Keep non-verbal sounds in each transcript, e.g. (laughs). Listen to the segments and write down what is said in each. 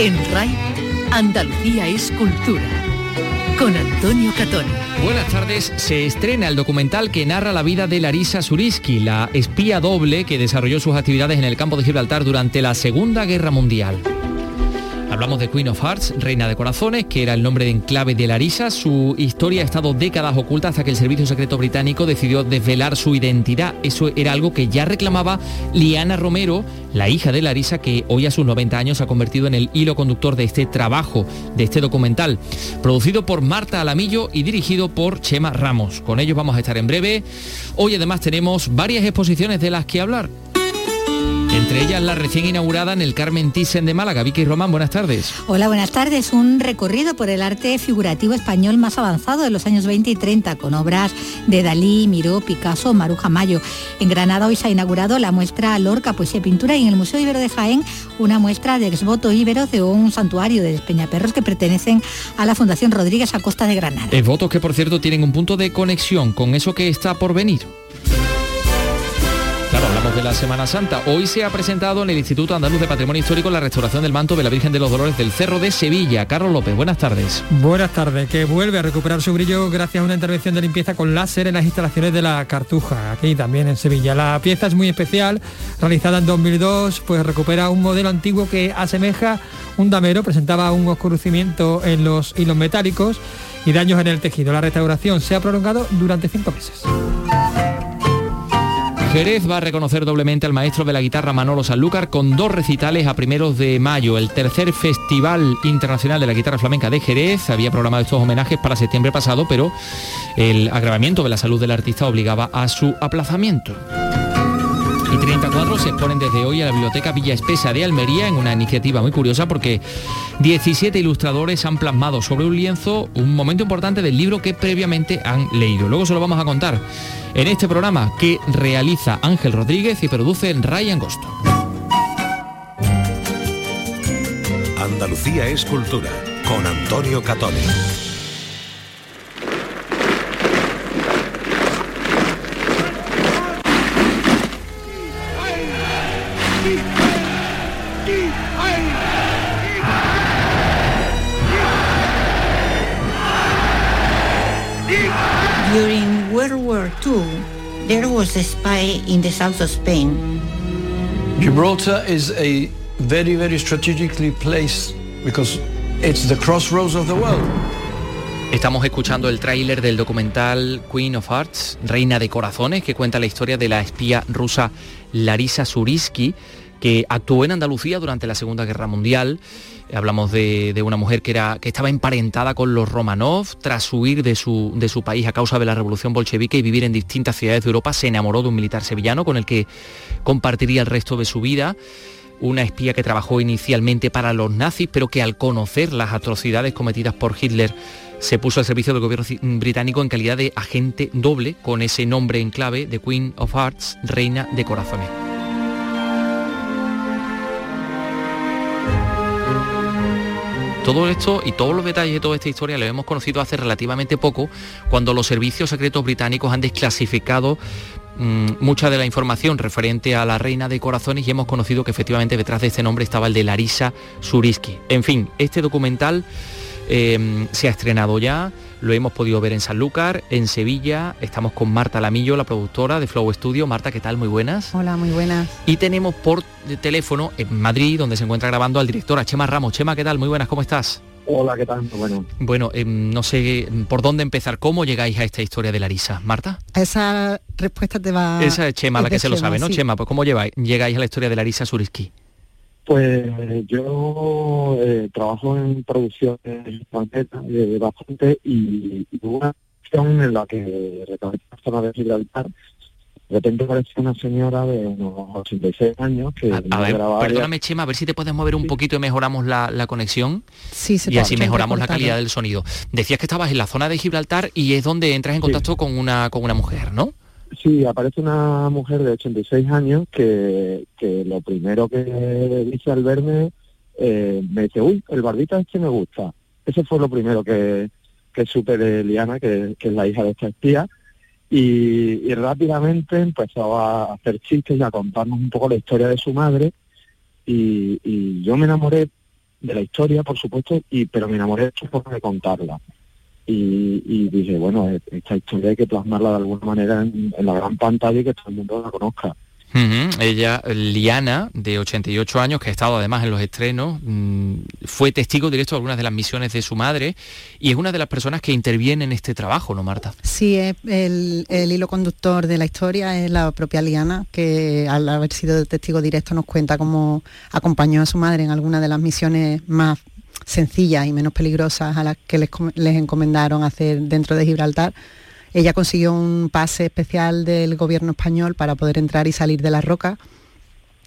En RAI, Andalucía es cultura. Con Antonio Catón. Buenas tardes. Se estrena el documental que narra la vida de Larisa Suriski, la espía doble que desarrolló sus actividades en el campo de Gibraltar durante la Segunda Guerra Mundial. Hablamos de Queen of Hearts, Reina de Corazones, que era el nombre de enclave de Larisa. Su historia ha estado décadas oculta hasta que el Servicio Secreto Británico decidió desvelar su identidad. Eso era algo que ya reclamaba Liana Romero, la hija de Larisa, que hoy a sus 90 años se ha convertido en el hilo conductor de este trabajo, de este documental, producido por Marta Alamillo y dirigido por Chema Ramos. Con ellos vamos a estar en breve. Hoy además tenemos varias exposiciones de las que hablar. Entre ellas la recién inaugurada en el Carmen Thyssen de Málaga. Vicky Román, buenas tardes. Hola, buenas tardes. Un recorrido por el arte figurativo español más avanzado de los años 20 y 30, con obras de Dalí, Miró, Picasso, Maruja Mayo. En Granada hoy se ha inaugurado la muestra Lorca, Poesía y Pintura y en el Museo Ibero de Jaén una muestra de exvoto íbero de un santuario de Peñaperros que pertenecen a la Fundación Rodríguez Acosta de Granada. Exvotos que por cierto tienen un punto de conexión con eso que está por venir de la Semana Santa. Hoy se ha presentado en el Instituto Andaluz de Patrimonio Histórico la restauración del manto de la Virgen de los Dolores del Cerro de Sevilla. Carlos López, buenas tardes. Buenas tardes, que vuelve a recuperar su brillo gracias a una intervención de limpieza con láser en las instalaciones de la Cartuja, aquí también en Sevilla. La pieza es muy especial, realizada en 2002, pues recupera un modelo antiguo que asemeja un damero, presentaba un oscurecimiento en los hilos metálicos y daños en el tejido. La restauración se ha prolongado durante cinco meses. Jerez va a reconocer doblemente al maestro de la guitarra Manolo Sanlúcar con dos recitales a primeros de mayo. El tercer Festival Internacional de la Guitarra Flamenca de Jerez había programado estos homenajes para septiembre pasado, pero el agravamiento de la salud del artista obligaba a su aplazamiento. Y 34 se exponen desde hoy a la Biblioteca Villa Espesa de Almería en una iniciativa muy curiosa porque 17 ilustradores han plasmado sobre un lienzo un momento importante del libro que previamente han leído. Luego se lo vamos a contar en este programa que realiza Ángel Rodríguez y produce Ray Angosto. Andalucía es cultura con Antonio Catoni. War II, there was a spy in the south of Spain. Gibraltar is a very, very strategically placed because it's the crossroads of the world. Estamos escuchando el tráiler del documental Queen of Hearts, Reina de Corazones, que cuenta la historia de la espía rusa Larisa Surisky, que actuó en Andalucía durante la Segunda Guerra Mundial. Hablamos de, una mujer que, era, que estaba emparentada con los Romanov, tras huir de su, de su país a causa de la revolución bolchevique y vivir en distintas ciudades de Europa, se enamoró de un militar sevillano con el que compartiría el resto de su vida una espía que trabajó inicialmente para los nazis, pero que al conocer las atrocidades cometidas por Hitler se puso al servicio del gobierno británico en calidad de agente doble, con ese nombre en clave de Queen of Hearts, Reina de Corazones. Todo esto y todos los detalles de toda esta historia lo hemos conocido hace relativamente poco, cuando los servicios secretos británicos han desclasificado mm, mucha de la información referente a la reina de corazones y hemos conocido que efectivamente detrás de este nombre estaba el de Larisa Suriski. En fin, este documental Em, se ha estrenado ya, lo hemos podido ver en Sanlúcar, en Sevilla, estamos con Marta Lamillo, la productora de Flow Studio. Marta, ¿qué tal? Muy buenas. Hola, muy buenas. Y tenemos por teléfono en Madrid, donde se encuentra grabando al director, a Chema Ramos. Chema, ¿qué tal? Muy buenas, ¿cómo estás? Hola, ¿qué tal? Bueno, bueno em, no sé por dónde empezar. ¿Cómo llegáis a esta historia de Larisa? ¿Marta? Esa respuesta te va... Esa es Chema, la que se lo sabe, ¿no? Chema, pues ¿cómo llegáis, llegáis a la historia de Larisa Suriski? Pues yo eh, trabajo en producción eh, bastante y, y una acción en la que recabé la zona de Gibraltar de repente aparece una señora de unos 86 años que a, ver, perdóname Chema, a ver si te puedes mover un poquito y mejoramos la, conexión. Sí, y así mejoramos la calidad del sonido. Decías que estabas en la zona de Gibraltar y es donde entras en contacto con una con una mujer, ¿no? Sí, aparece una mujer de 86 años que, que lo primero que dice al verme eh, me dice, uy, el barbita este me gusta. Eso fue lo primero que, que supe de Liana, que, es la hija de esta espía. Y, rápidamente empezó a hacer chistes y a contarnos un poco la historia de su madre. Y, y yo me enamoré de la historia, por supuesto, y pero me enamoré de su forma de contarla. Y, y dije, bueno, e- esta historia hay que plasmarla de alguna manera en, en la gran pantalla y que todo el mundo la conozca. Ella, Liana, de 88 años, que ha estado además en los estrenos, mm, fue testigo directo de algunas de las misiones de su madre y es una de las personas que interviene en este trabajo, ¿no, Marta? Sí, es el, el hilo conductor de la historia es la propia Liana, que al haber sido testigo directo nos cuenta cómo acompañó a su madre en alguna de las misiones más sencillas y menos peligrosas a las que les, les encomendaron hacer dentro de Gibraltar. Ella consiguió un pase especial del gobierno español para poder entrar y salir de la roca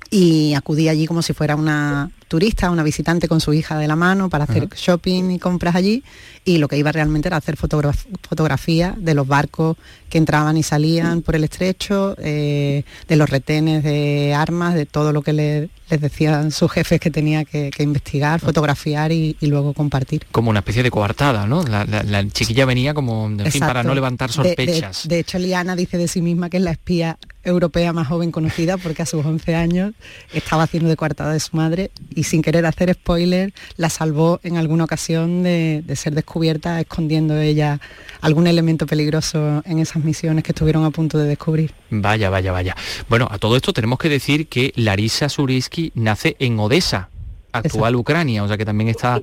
y acudí allí como si fuera una turista, una visitante con su hija de la mano para hacer shopping y compras allí y lo que iba realmente era hacer fotograf- fotografía de los barcos que entraban y salían por el estrecho, eh, de los retenes de armas, de todo lo que le- les decían sus jefes que tenía que, que investigar, fotografiar y, y luego compartir. Como una especie de coartada, ¿no? La, la- la chiquilla venía como, en fin, para no levantar De- de- sospechas. De, hecho, Liana dice de sí misma que es la espía europea más joven conocida porque a sus 11 años estaba haciendo de coartada de su madre y sin querer hacer spoiler la salvó en alguna ocasión de, de ser descubierta escondiendo ella algún elemento peligroso en esas misiones que estuvieron a punto de descubrir. Vaya, vaya, vaya. Bueno, a todo esto tenemos que decir que Larisa Surisky nace en Odessa, actual Ucrania, o sea que también está,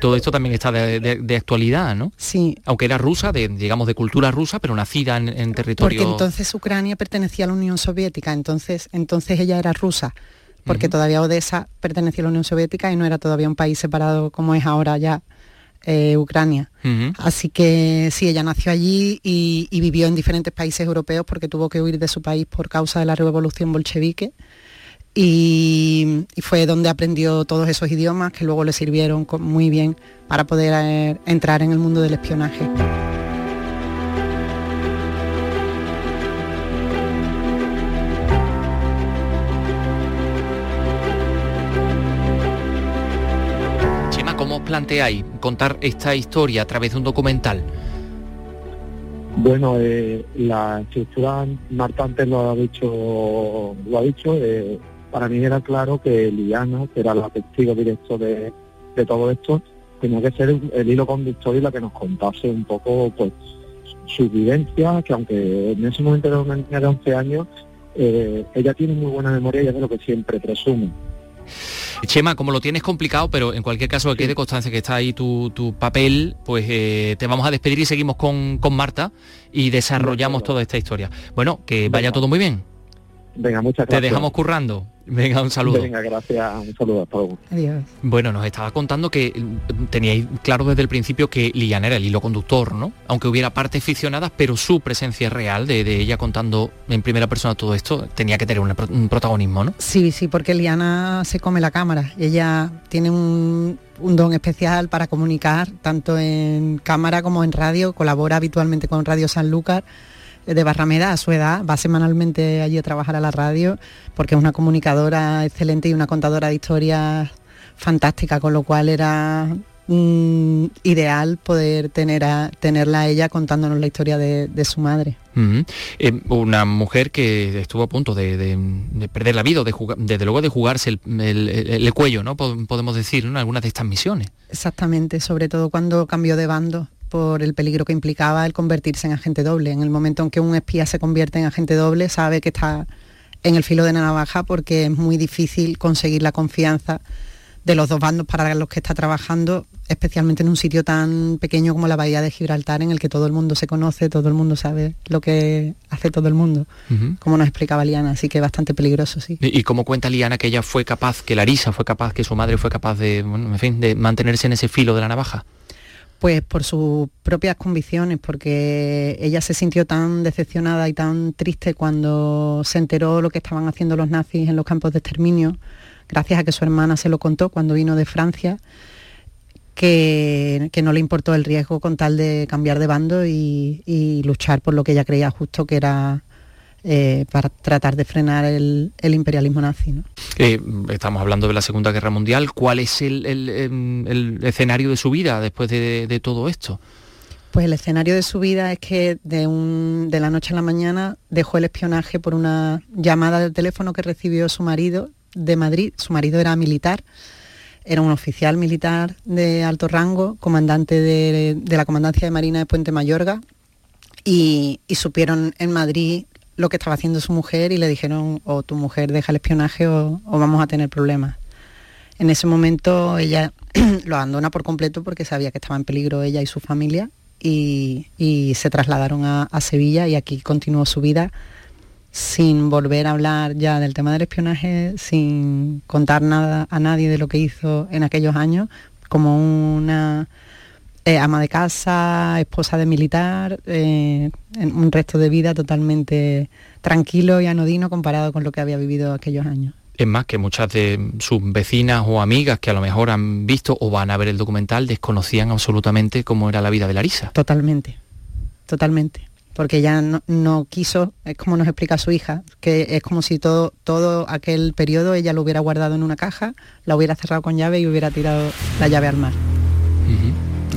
todo esto también está de, de- de actualidad, ¿no? Sí. Aunque era rusa, de, digamos de cultura rusa, pero nacida en, en territorio... Porque entonces Ucrania pertenecía a la Unión Soviética, entonces, entonces ella era rusa, porque todavía Odessa pertenecía a la Unión Soviética y no era todavía un país separado como es ahora ya eh, Ucrania. Así que sí, ella nació allí y, y vivió en diferentes países europeos porque tuvo que huir de su país por causa de la revolución bolchevique. Y, y fue donde aprendió todos esos idiomas que luego le sirvieron muy bien para poder eh, entrar en el mundo del espionaje. Planteáis contar esta historia a través de un documental? Bueno, eh, la estructura, Marta antes lo ha dicho, lo ha dicho eh, para mí era claro que Liana, que era la testigo directo de, de todo esto, tenía que ser el hilo conductor y la que nos contase un poco pues su vivencia, que aunque en ese momento era una niña de 11 años, eh, ella tiene muy buena memoria y es de lo que siempre presume. Chema, como lo tienes complicado, pero en cualquier caso que quede constancia que está ahí tu, tu papel, pues eh, te vamos a despedir y seguimos con, con Marta y desarrollamos toda esta historia. Bueno, que vaya todo muy bien. Venga, muchas Te gracias. dejamos currando. Venga, un saludo. Venga, gracias, un saludo, hasta luego. Adiós. Bueno, nos estaba contando que mm, teníais claro desde el principio que Liliana era el hilo conductor, ¿no? Aunque hubiera partes ficcionadas, pero su presencia real de, de ella contando en primera persona todo esto tenía que tener una un protagonismo, ¿no? Sí, sí, porque Liana se come la cámara. Ella tiene un, un don especial para comunicar, tanto en cámara como en radio. Colabora habitualmente con Radio Sanlúcar eh, de Barrameda a su edad. Va semanalmente allí a trabajar a la radio porque es una comunicadora excelente y una contadora de historias fantástica, con lo cual era mm, ideal poder tener a, tenerla a ella contándonos la historia de, de su madre. Eh, una mujer que estuvo a punto de, de- de perder la vida, o de jugar- desde luego de jugarse el, el- el- el cuello, ¿no? Po- Podemos decir, ¿no? En algunas de estas misiones. Exactamente, sobre todo cuando cambió de bando por el peligro que implicaba el convertirse en agente doble. En el momento en que un espía se convierte en agente doble, sabe que está en el filo de la navaja porque es muy difícil conseguir la confianza de los dos bandos para los que está trabajando, especialmente en un sitio tan pequeño como la Bahía de Gibraltar, en el que todo el mundo se conoce, todo el mundo sabe lo que hace todo el mundo, como nos explicaba Liana, así que bastante peligroso, sí. Y, y como cuenta Liana que ella fue capaz, que Larisa fue capaz, que su madre fue capaz de, bueno, en fin, de mantenerse en ese filo de la navaja. Pues por sus propias convicciones, porque ella se sintió tan decepcionada y tan triste cuando se enteró lo que estaban haciendo los nazis en los campos de exterminio, gracias a que su hermana se lo contó cuando vino de Francia, que, no le importó el riesgo con tal de cambiar de bando y, y luchar por lo que ella creía justo que era eh, para tratar de frenar el, el imperialismo nazi. ¿no? Eh, estamos hablando de la Segunda Guerra Mundial. ¿Cuál es el, el, em, el escenario de su vida después de, de todo esto? Pues el escenario de su vida es que de, un- de la noche a la mañana dejó el espionaje por una llamada de teléfono que recibió su marido de Madrid. Su marido era militar era un oficial militar de alto rango, comandante de, la Comandancia de Marina de Puente Mayorga, y, supieron en Madrid lo que estaba haciendo su mujer y le dijeron o tu mujer deja el espionaje o, vamos a tener problemas. En ese momento ella (clears throat) lo abandona por completo porque sabía que estaba en peligro ella y su familia y, se trasladaron a, Sevilla y aquí continuó su vida sin volver a hablar ya del tema del espionaje, sin contar nada a nadie de lo que hizo en aquellos años, como una eh, ama de casa, esposa de militar, eh, en un resto de vida totalmente tranquilo y anodino comparado con lo que había vivido aquellos años. Es más que muchas de sus vecinas o amigas que a lo mejor han visto o van a ver el documental desconocían absolutamente cómo era la vida de Larisa. Totalmente, totalmente porque ella no, quiso, es como nos explica su hija, que es como si todo, todo aquel periodo ella lo hubiera guardado en una caja, la hubiera cerrado con llave y hubiera tirado la llave al mar.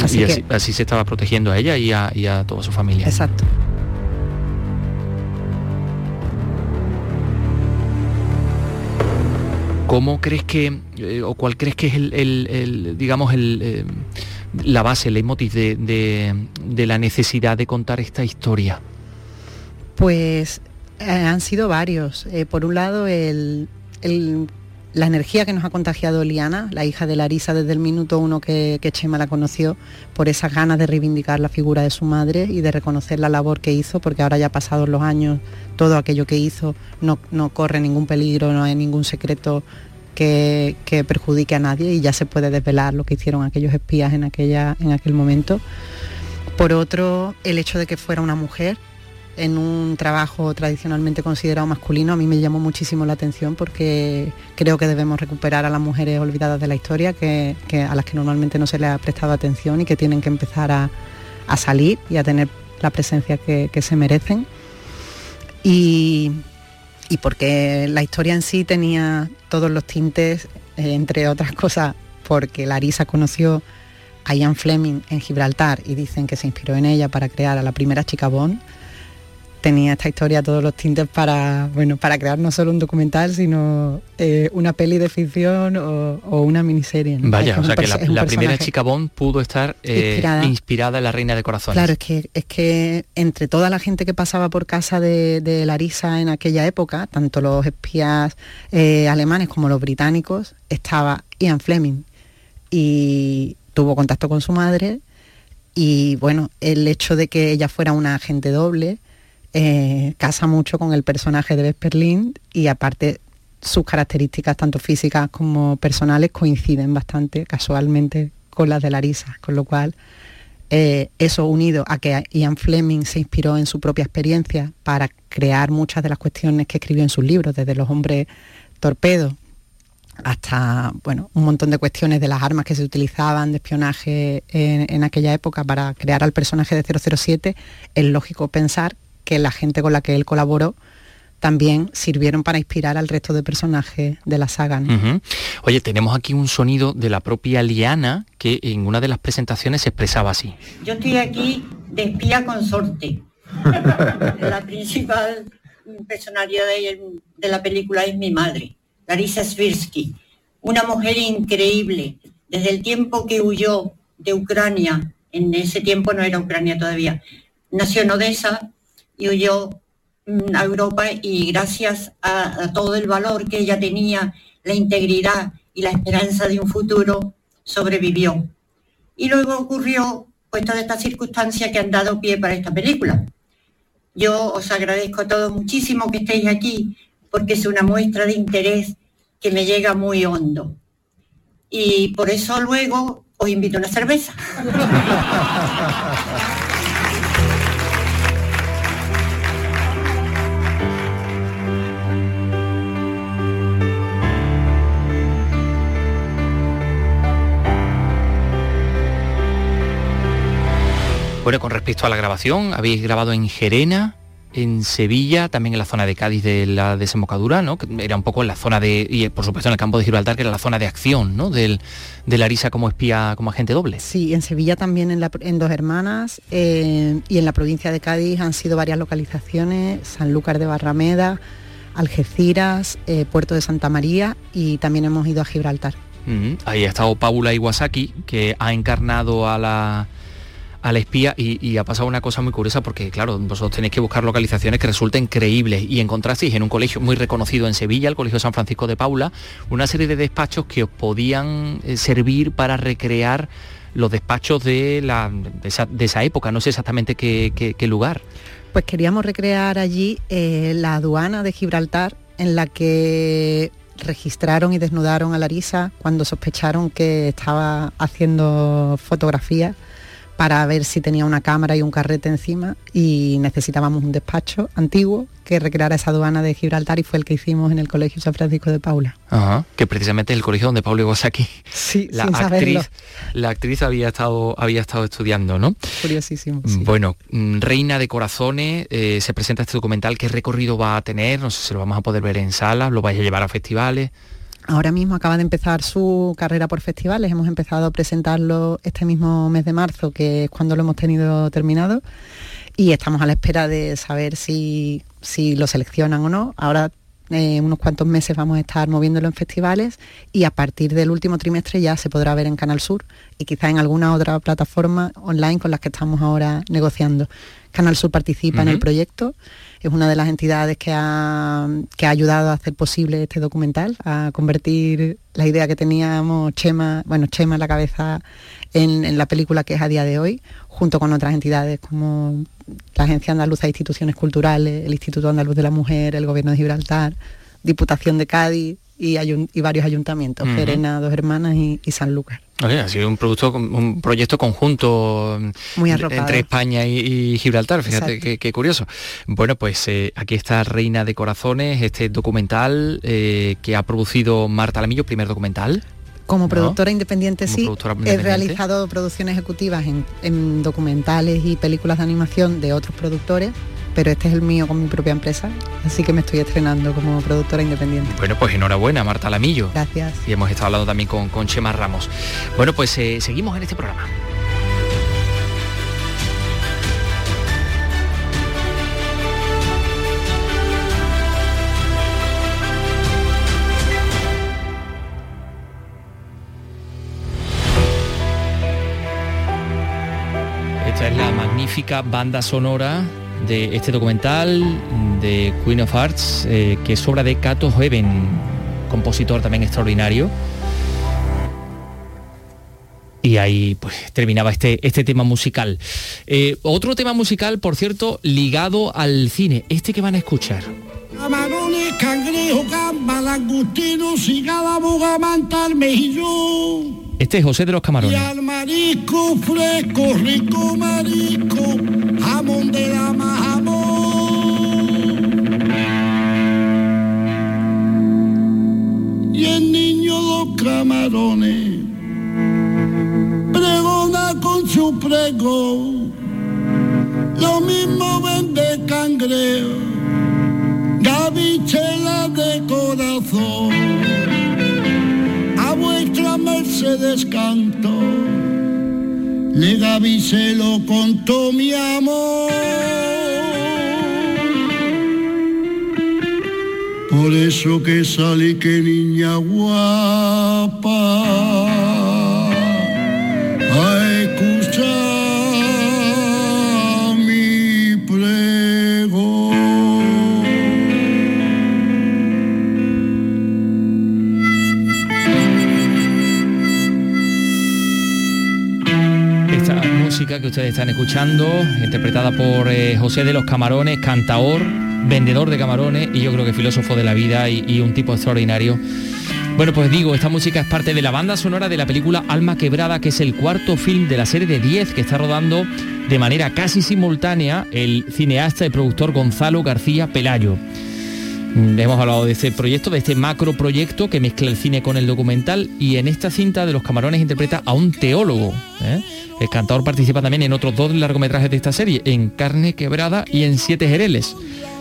Así y así, se estaba protegiendo a ella y a, toda su familia. Exacto. ¿Cómo crees que, eh, o cuál crees que es el, digamos, el, eh, la base, el leitmotiv de, la necesidad de contar esta historia? Pues eh, han sido varios. Por un lado, la energía que nos ha contagiado Liana, la hija de Larisa desde el minuto uno que, Chema la conoció, por esas ganas de reivindicar la figura de su madre y de reconocer la labor que hizo, porque ahora ya pasados los años, todo aquello que hizo no, no corre ningún peligro, no hay ningún secreto que, perjudique a nadie y ya se puede desvelar lo que hicieron aquellos espías en, aquella, en aquel momento. Por otro, el hecho de que fuera una mujer en un trabajo tradicionalmente considerado masculino a mí me llamó muchísimo la atención porque creo que debemos recuperar a las mujeres olvidadas de la historia, que, a las que normalmente no se les ha prestado atención y que tienen que empezar a, salir y a tener la presencia que, se merecen. Y, y porque la historia en sí tenía todos los tintes, eh, entre otras cosas, porque Larisa conoció a Ian Fleming en Gibraltar y dicen que se inspiró en ella para crear a la primera chica Bond tenía esta historia todos los tintes para, bueno, para crear no solo un documental, sino eh, una peli de ficción o, una miniserie. Vaya, o sea que la, primera chica Bond pudo estar eh, inspirada. en la Reina de Corazones. Claro, es que, es que entre toda la gente que pasaba por casa de, Larisa en aquella época, tanto los espías eh, alemanes como los británicos, estaba Ian Fleming y tuvo contacto con su madre y bueno, el hecho de que ella fuera una agente doble, eh, casa mucho con el personaje de Vesperlin y aparte sus características tanto físicas como personales coinciden bastante casualmente con las de Larisa, con lo cual eh, eso unido a que Ian Fleming se inspiró en su propia experiencia para crear muchas de las cuestiones que escribió en sus libros, desde los hombres torpedos hasta bueno, un montón de cuestiones de las armas que se utilizaban de espionaje en, en aquella época para crear al personaje de 007, es lógico pensar que la gente con la que él colaboró también sirvieron para inspirar al resto de personajes de la saga. Oye, tenemos aquí un sonido de la propia Liana que en una de las presentaciones se expresaba así. Yo estoy aquí de espía consorte. (laughs) la principal personalidad de, de, la película es mi madre, Larisa Svirsky, una mujer increíble. Desde el tiempo que huyó de Ucrania, en ese tiempo no era Ucrania todavía, nació en Odessa, y huyó mm, a Europa y gracias a, todo el valor que ella tenía, la integridad y la esperanza de un futuro, sobrevivió. Y luego ocurrió pues todas estas circunstancias que han dado pie para esta película. Yo os agradezco a todos muchísimo que estéis aquí, porque es una muestra de interés que me llega muy hondo. Y por eso luego os invito a una cerveza. (laughs) Bueno, con respecto a la grabación, habéis grabado en Gerena, en Sevilla, también en la zona de Cádiz de la desembocadura, ¿no? Que era un poco en la zona de, y por supuesto en el campo de Gibraltar, que era la zona de acción, ¿no? Del, de Larisa como espía, como agente doble. Sí, en Sevilla también en, la, en Dos Hermanas eh, y en la provincia de Cádiz han sido varias localizaciones, Sanlúcar de Barrameda, Algeciras, eh, Puerto de Santa María y también hemos ido a Gibraltar. Ahí ha estado Paula Iwasaki, que ha encarnado a la a la espía y, ha pasado una cosa muy curiosa porque, claro, vosotros tenéis que buscar localizaciones que resulten creíbles y encontrasteis en un colegio muy reconocido en Sevilla, el Colegio San Francisco de Paula, una serie de despachos que os podían eh, servir para recrear los despachos de, la, de, esa, época, no sé exactamente qué, lugar. Pues queríamos recrear allí eh, la aduana de Gibraltar en la que registraron y desnudaron a Larisa cuando sospecharon que estaba haciendo fotografías para ver si tenía una cámara y un carrete encima y necesitábamos un despacho antiguo que recreara esa aduana de Gibraltar y fue el que hicimos en el Colegio San Francisco de Paula. que precisamente es el colegio donde Pablo aquí sí, la actriz, la actriz había estado, había estado estudiando, ¿no? Curiosísimo. Bueno, mm, Reina de Corazones, eh, se presenta este documental, ¿qué recorrido va a tener? No sé si lo vamos a poder ver en salas, lo vais a llevar a festivales. Ahora mismo acaba de empezar su carrera por festivales, hemos empezado a presentarlo este mismo mes de marzo, que es cuando lo hemos tenido terminado, y estamos a la espera de saber si, lo seleccionan o no. Ahora en unos cuantos meses vamos a estar moviéndolo en festivales y a partir del último trimestre ya se podrá ver en Canal Sur y quizá en alguna otra plataforma online con las que estamos ahora negociando. Canal Sur participa en el proyecto es una de las entidades que ha, que ha ayudado a hacer posible este documental, a convertir la idea que teníamos Chema, bueno, Chema en la cabeza en, la película que es a día de hoy, junto con otras entidades como la Agencia Andaluza de Instituciones Culturales, el Instituto Andaluz de la Mujer, el Gobierno de Gibraltar, Diputación de Cádiz y, y varios ayuntamientos, uh Dos Hermanas y, y San Ha sido un producto, un proyecto conjunto Muy entre España y, Gibraltar, fíjate qué, curioso. Bueno, pues eh, aquí está Reina de Corazones, este documental eh, que ha producido Marta Lamillo, primer documental. Como productora independiente sí, he realizado producciones ejecutivas en documentales y películas de animación de otros productores pero este es el mío con mi propia empresa, así que me estoy estrenando como productora independiente. Bueno, pues enhorabuena, Marta Lamillo. Gracias. Y hemos estado hablando también con, con Chema Ramos. Bueno, pues eh, seguimos en este programa. Esta es la magnífica banda sonora de este documental de Queen of Arts, eh, que es obra de Cato Heaven, compositor también extraordinario. Y ahí pues terminaba este, este tema musical. Eh, otro tema musical, por cierto, ligado al cine, este que van a escuchar. Este es José de los Camarones. Y al marisco fresco, rico marisco, jamón de la Y el niño los camarones pregona con su prego, lo mismo vende cangrejo, gavichela de corazón vuestra mercedes canto, le Gaby se lo contó mi amor. Por eso que salí que niña guapa. Que ustedes están escuchando, interpretada por eh, José de los Camarones, cantaor, vendedor de camarones y yo creo que filósofo de la vida y, un tipo extraordinario. Bueno, pues digo, esta música es parte de la banda sonora de la película Alma Quebrada, que es el cuarto film de la serie de 10 que está rodando de manera casi simultánea el cineasta y productor Gonzalo García Pelayo. Mm, hemos hablado de este proyecto, de este macro proyecto que mezcla el cine con el documental y en esta cinta de los camarones interpreta a un teólogo. ¿eh? El cantador participa también en otros dos largometrajes de esta serie, en Carne Quebrada y en Siete Jereles,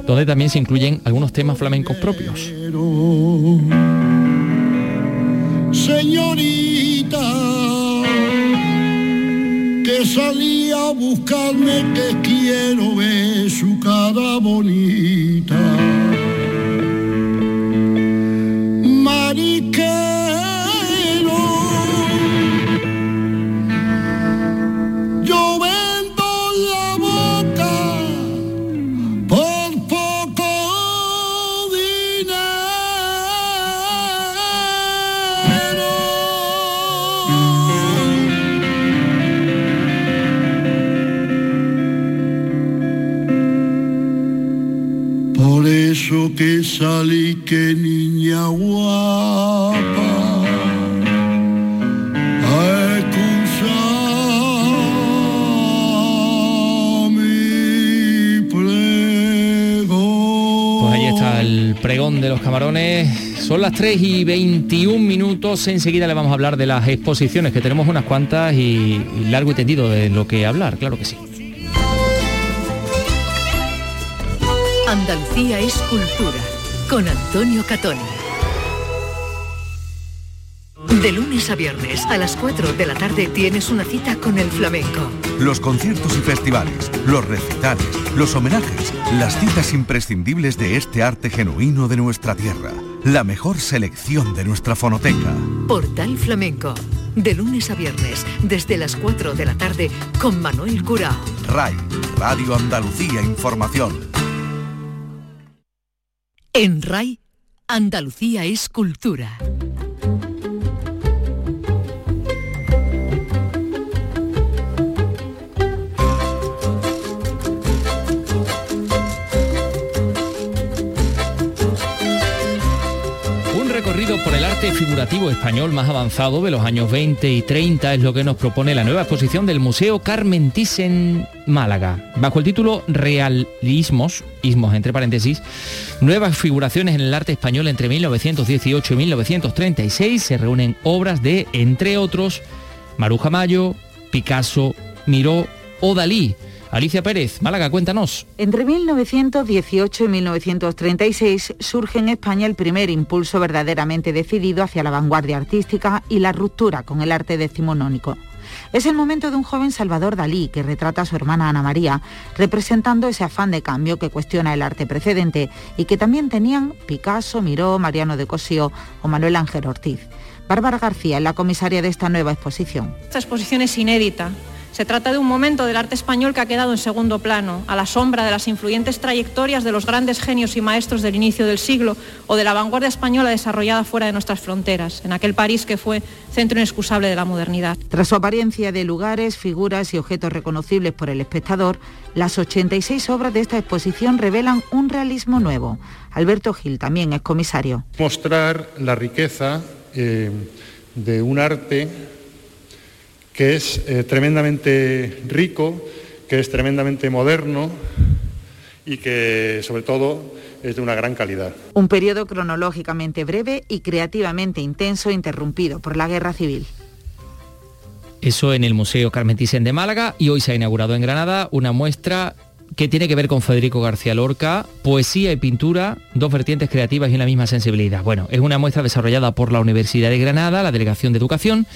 donde también se incluyen algunos temas flamencos propios. Señorita, que salía a buscarme, que quiero ver su cara bonita. De los camarones. Son las 3 y 21 minutos. Enseguida le vamos a hablar de las exposiciones, que tenemos unas cuantas y, largo y tendido de lo que hablar, claro que sí. Andalucía es cultura con Antonio Catoni. De lunes a viernes a las 4 de la tarde tienes una cita con el flamenco. Los conciertos y festivales, los recitales, los homenajes, las citas imprescindibles de este arte genuino de nuestra tierra, la mejor selección de nuestra fonoteca. Portal Flamenco. De lunes a viernes, desde las 4 de la tarde, con Manuel Curao. RAI, Radio Andalucía Información. En RAI, Andalucía es cultura. Recorrido por el arte figurativo español más avanzado de los años 20 y 30 es lo que nos propone la nueva exposición del Museo Carmen Thyssen Málaga. Bajo el título Realismos, ismos entre paréntesis, nuevas figuraciones en el arte español entre 1918 y 1936 se reúnen obras de, entre otros, Maruja Mayo, Picasso, Miró o Dalí. Alicia Pérez, Málaga, cuéntanos. Entre 1918 y 1936 surge en España el primer impulso verdaderamente decidido hacia la vanguardia artística y la ruptura con el arte decimonónico. Es el momento de un joven Salvador Dalí que retrata a su hermana Ana María, representando ese afán de cambio que cuestiona el arte precedente y que también tenían Picasso, Miró, Mariano de Cosío o Manuel Ángel Ortiz. Bárbara García es la comisaria de esta nueva exposición. Esta exposición es inédita. Se trata de un momento del arte español que ha quedado en segundo plano, a la sombra de las influyentes trayectorias de los grandes genios y maestros del inicio del siglo o de la vanguardia española desarrollada fuera de nuestras fronteras, en aquel París que fue centro inexcusable de la modernidad. Tras su apariencia de lugares, figuras y objetos reconocibles por el espectador, las 86 obras de esta exposición revelan un realismo nuevo. Alberto Gil también es comisario. Mostrar la riqueza eh, de un arte que es eh, tremendamente rico, que es tremendamente moderno y que sobre todo es de una gran calidad. Un periodo cronológicamente breve y creativamente intenso interrumpido por la guerra civil. Eso en el Museo Carmen Thyssen de Málaga y hoy se ha inaugurado en Granada una muestra que tiene que ver con Federico García Lorca, poesía y pintura, dos vertientes creativas y una misma sensibilidad. Bueno, es una muestra desarrollada por la Universidad de Granada, la Delegación de Educación,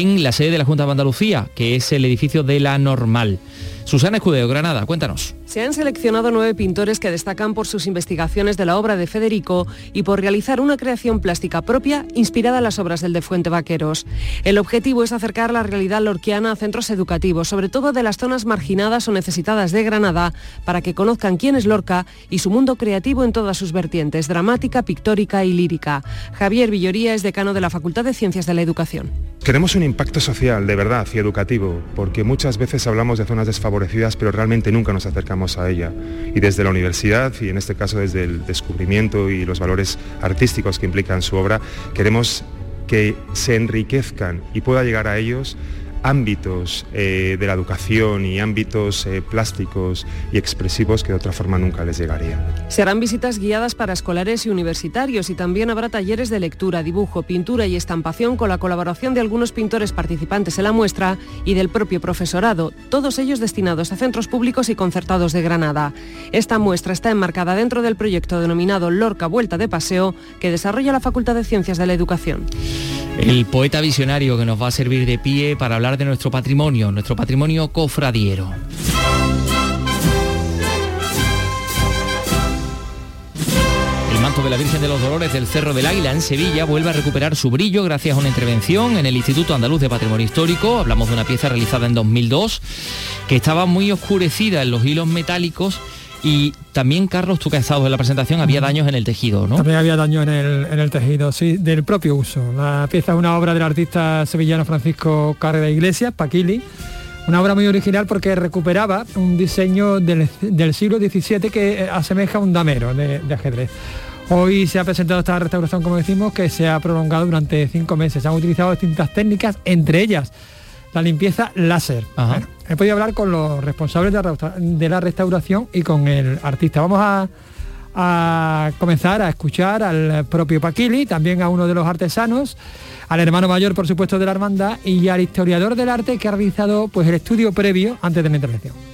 en la sede de la Junta de Andalucía, que es el edificio de la Normal. Susana Escudero, Granada, cuéntanos. Se han seleccionado nueve pintores que destacan por sus investigaciones de la obra de Federico y por realizar una creación plástica propia inspirada en las obras del de Fuente Vaqueros. El objetivo es acercar la realidad lorquiana a centros educativos, sobre todo de las zonas marginadas o necesitadas de Granada, para que conozcan quién es Lorca y su mundo creativo en todas sus vertientes, dramática, pictórica y lírica. Javier Villoría es decano de la Facultad de Ciencias de la Educación. Queremos un impacto social, de verdad, y educativo, porque muchas veces hablamos de zonas desfavorecidas, pero realmente nunca nos acercamos a ella. Y desde la universidad, y en este caso desde el descubrimiento y los valores artísticos que implican su obra, queremos que se enriquezcan y pueda llegar a ellos ámbitos eh, de la educación y ámbitos eh, plásticos y expresivos que de otra forma nunca les llegaría. Serán visitas guiadas para escolares y universitarios y también habrá talleres de lectura, dibujo, pintura y estampación con la colaboración de algunos pintores participantes en la muestra y del propio profesorado, todos ellos destinados a centros públicos y concertados de Granada. Esta muestra está enmarcada dentro del proyecto denominado Lorca Vuelta de Paseo que desarrolla la Facultad de Ciencias de la Educación. El poeta visionario que nos va a servir de pie para hablar de nuestro patrimonio, nuestro patrimonio cofradiero. El manto de la Virgen de los Dolores del Cerro del Águila en Sevilla vuelve a recuperar su brillo gracias a una intervención en el Instituto Andaluz de Patrimonio Histórico. Hablamos de una pieza realizada en 2002 que estaba muy oscurecida en los hilos metálicos y también, Carlos, tú que has estado en la presentación, había daños en el tejido, ¿no? También había daños en el, en el tejido, sí, del propio uso. La pieza es una obra del artista sevillano Francisco Carrera Iglesias, Paquili, una obra muy original porque recuperaba un diseño del, del siglo XVII que asemeja a un damero de, de ajedrez. Hoy se ha presentado esta restauración, como decimos, que se ha prolongado durante cinco meses. Se han utilizado distintas técnicas, entre ellas la limpieza láser. he podido hablar con los responsables de la restauración y con el artista. Vamos a, a comenzar a escuchar al propio Paquili, también a uno de los artesanos, al hermano mayor, por supuesto, de la hermandad y al historiador del arte que ha realizado pues, el estudio previo antes de la intervención.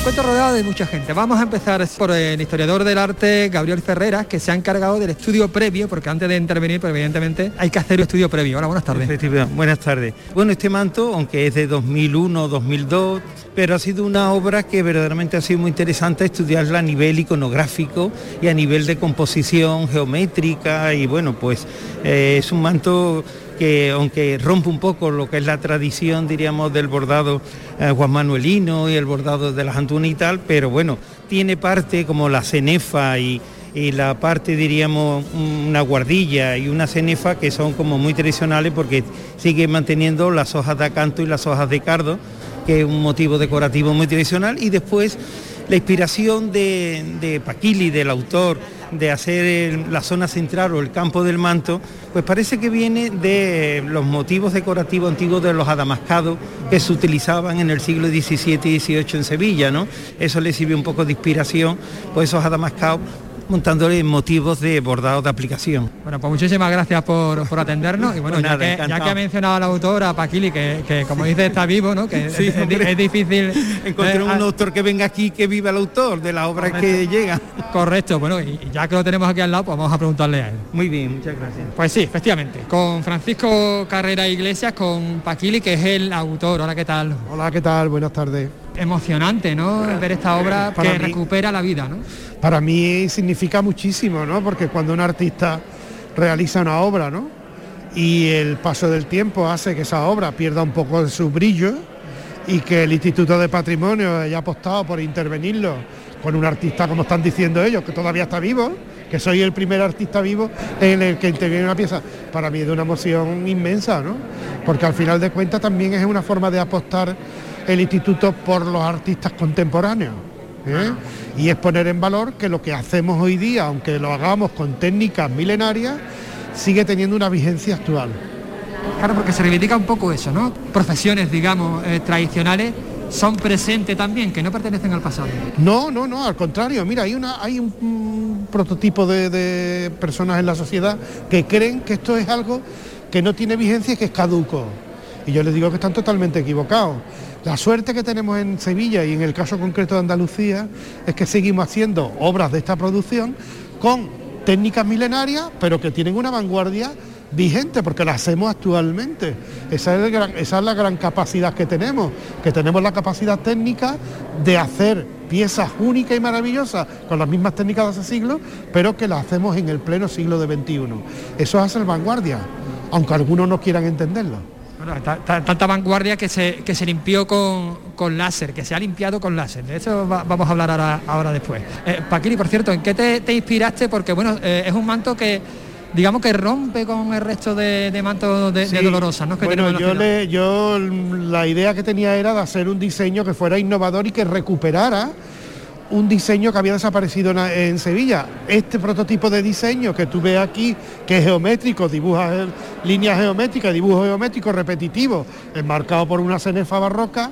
Encuentro rodeado de mucha gente. Vamos a empezar por el historiador del arte, Gabriel Ferreras, que se ha encargado del estudio previo, porque antes de intervenir, pues evidentemente hay que hacer un estudio previo. Hola, buenas tardes. Buenas tardes. Bueno, este manto, aunque es de 2001, 2002, pero ha sido una obra que verdaderamente ha sido muy interesante estudiarla a nivel iconográfico y a nivel de composición geométrica y bueno, pues eh, es un manto que aunque rompe un poco lo que es la tradición, diríamos, del bordado eh, Juan Manuelino y el bordado de las Antunas y tal, pero bueno, tiene parte como la cenefa y, la parte, diríamos, una guardilla y una cenefa que son como muy tradicionales porque sigue manteniendo las hojas de acanto y las hojas de cardo, que es un motivo decorativo muy tradicional, y después la inspiración de, de Paquili, del autor, de hacer la zona central o el campo del manto, pues parece que viene de los motivos decorativos antiguos de los adamascados que se utilizaban en el siglo XVII y XVIII en Sevilla, ¿no? Eso le sirvió un poco de inspiración, pues esos adamascados montándole motivos de bordado de aplicación. Bueno, pues muchísimas gracias por, atendernos y bueno, pues ya, que, ha mencionado al autor, a Paquili, que, como dice está vivo, ¿no? Que es, difícil encontrar un autor que venga aquí que viva el autor de la obra que llega. Correcto, bueno, y ya que lo tenemos aquí al lado, pues vamos a preguntarle a él. Muy bien, muchas gracias. Pues sí, efectivamente, con Francisco Carrera Iglesias, con Paquili, que es el autor. Hola, ¿qué tal? Hola, ¿qué tal? Buenas tardes. Emocionante, ¿no? Ver esta obra que recupera la vida, ¿no? para mí significa muchísimo, ¿no? Porque cuando un artista realiza una obra, ¿no? Y el paso del tiempo hace que esa obra pierda un poco de su brillo y que el Instituto de Patrimonio haya apostado por intervenirlo con un artista, como están diciendo ellos, que todavía está vivo, que soy el primer artista vivo en el que interviene una pieza, para mí es de una emoción inmensa, ¿no? Porque al final de cuentas también es una forma de apostar el instituto por los artistas contemporáneos. ¿eh? y es poner en valor que lo que hacemos hoy día, aunque lo hagamos con técnicas milenarias, sigue teniendo una vigencia actual. Claro, porque se reivindica un poco eso, ¿no? Profesiones, digamos, eh, tradicionales son presentes también, que no pertenecen al pasado. No, no, no, al contrario. Mira, hay, una, hay un, prototipo de, de, personas en la sociedad que creen que esto es algo que no tiene vigencia y que es caduco. Y yo les digo que están totalmente equivocados. La suerte que tenemos en Sevilla y en el caso concreto de Andalucía es que seguimos haciendo obras de esta producción con técnicas milenarias, pero que tienen una vanguardia vigente porque las hacemos actualmente. Esa es, la gran capacidad que tenemos, que tenemos la capacidad técnica de hacer piezas únicas y maravillosas con las mismas técnicas de hace siglos, pero que las hacemos en el pleno siglo de XXI. Eso hace el vanguardia, aunque algunos no quieran entenderlo tanta vanguardia que se, que se limpió con, láser, que se ha limpiado con láser. De eso vamos a hablar ahora, ahora después. Eh, Paquiri, por cierto, ¿en qué te, inspiraste? Porque bueno, eh, es un manto que digamos que rompe con el resto de, mantos de, Dolorosa, ¿no? bueno, yo, yo la idea que tenía era de hacer un diseño que fuera innovador y que recuperara un diseño que había desaparecido en, Sevilla. Este prototipo de diseño que tú ves aquí, que es geométrico, dibuja líneas geométricas, dibujo geométrico repetitivo, enmarcado por una cenefa barroca,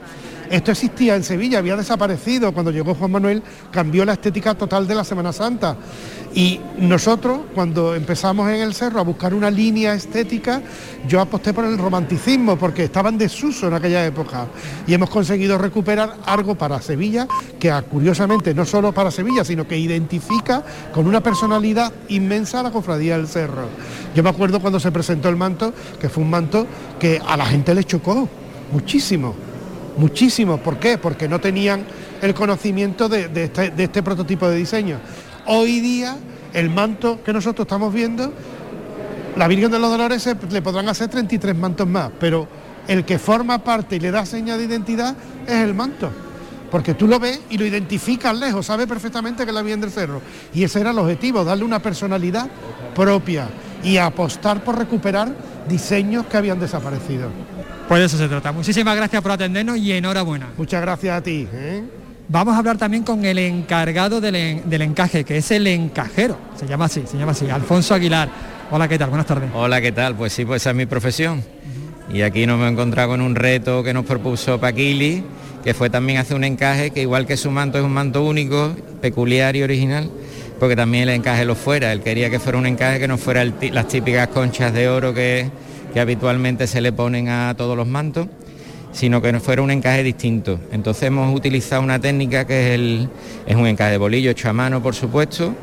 esto existía en Sevilla, había desaparecido. Cuando llegó Juan Manuel cambió la estética total de la Semana Santa. Y nosotros, cuando empezamos en el cerro a buscar una línea estética, yo aposté por el romanticismo, porque estaba en desuso en aquella época. Y hemos conseguido recuperar algo para Sevilla, que curiosamente no solo para Sevilla, sino que identifica con una personalidad inmensa a la cofradía del cerro. Yo me acuerdo cuando se presentó el manto, que fue un manto que a la gente le chocó muchísimo muchísimo. ¿Por qué? Porque no tenían el conocimiento este, de, este, prototipo de diseño. Hoy día, el manto que nosotros estamos viendo, la Virgen de los Dolores le podrán hacer 33 mantos más, pero el que forma parte y le da seña de identidad es el manto. Porque tú lo ves y lo identificas lejos, sabes perfectamente que es la Virgen del Cerro. Y ese era el objetivo, darle una personalidad propia y apostar por recuperar diseños que habían desaparecido. Pues eso se trata. Muchísimas gracias por atendernos y enhorabuena. Muchas gracias a ti. ¿eh? Vamos a hablar también con el encargado del, en- del encaje, que es el encajero, se llama así, se llama así, Alfonso Aguilar. Hola, ¿qué tal? Buenas tardes. Hola, ¿qué tal? Pues sí, pues esa es mi profesión. Y aquí nos hemos encontrado con un reto que nos propuso Paquili, que fue también hacer un encaje que igual que su manto es un manto único, peculiar y original, porque también el encaje lo fuera. Él quería que fuera un encaje que no fuera el ti- las típicas conchas de oro que, que habitualmente se le ponen a todos los mantos, sino que no fuera un encaje distinto. Entonces hemos utilizado una técnica que es, el, es un encaje de bolillo hecho a mano, por supuesto,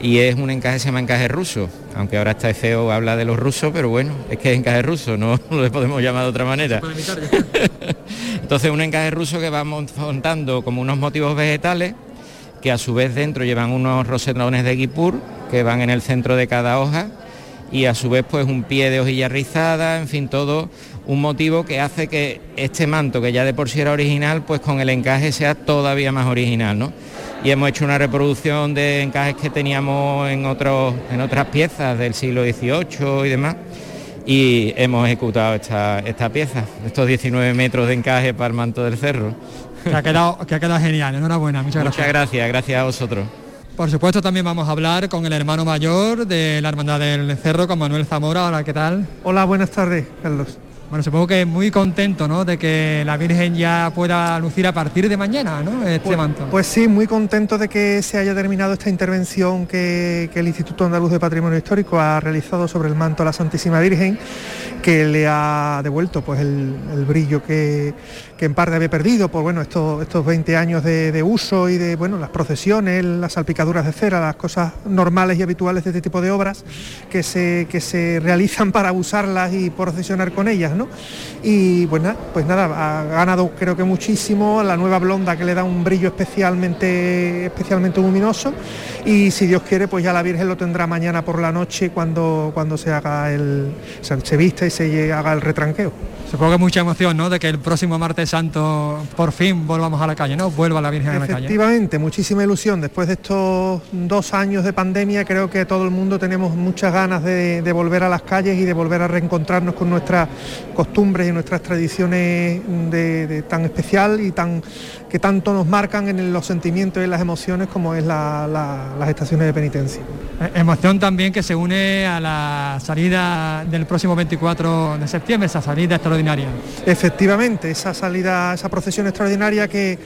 y es un encaje que se llama encaje ruso, aunque ahora está feo habla de los rusos, pero bueno, es que es encaje ruso, no (laughs) lo podemos llamar de otra manera. (laughs) Entonces un encaje ruso que va mon- montando como unos motivos vegetales que a su vez dentro llevan unos rosetones de guipur que van en el centro de cada hoja y a su vez pues un pie de hojilla rizada, en fin, todo un motivo que hace que este manto que ya de por sí era original, pues con el encaje sea todavía más original, ¿no? Y hemos hecho una reproducción de encajes que teníamos en otros en otras piezas del siglo XVIII y demás y hemos ejecutado esta, esta pieza, estos 19 metros de encaje para el manto del cerro. Que ha quedado, que ha quedado genial, enhorabuena, muchas gracias. Muchas gracias, gracias a vosotros. Por supuesto también vamos a hablar con el hermano mayor de la Hermandad del Cerro, con Manuel Zamora. Hola, ¿qué tal? Hola, buenas tardes, Carlos. Bueno, supongo que muy contento, ¿no? De que la Virgen ya pueda lucir a partir de mañana, ¿no? Este Pues, manto. pues sí, muy contento de que se haya terminado esta intervención que, que el Instituto Andaluz de Patrimonio Histórico ha realizado sobre el manto a la Santísima Virgen, que le ha devuelto pues el, brillo que, que en parte había perdido por bueno estos, estos 20 años de, uso y de bueno las procesiones, las salpicaduras de cera, las cosas normales y habituales de este tipo de obras que se, que se realizan para usarlas y procesionar con ellas, ¿no? Y pues nada, pues nada, ha ganado creo que muchísimo la nueva blonda que le da un brillo especialmente, especialmente luminoso y si Dios quiere pues ya la Virgen lo tendrá mañana por la noche cuando, cuando se haga el, se, se vista y se haga el retranqueo. Supongo que mucha emoción, ¿no? De que el próximo martes santo por fin volvamos a la calle, ¿no? Vuelva la Virgen a la calle. Efectivamente, muchísima ilusión. Después de estos dos años de pandemia, creo que todo el mundo tenemos muchas ganas de, de volver a las calles y de volver a reencontrarnos con nuestras costumbres y nuestras tradiciones de, de tan especial y tan que tanto nos marcan en los sentimientos y en las emociones como es la- la- las estaciones de penitencia. Eh, Emoción también que se une a la salida del próximo 24 de septiembre, esa salida extraordinaria. Efectivamente, esa salida, esa procesión extraordinaria que,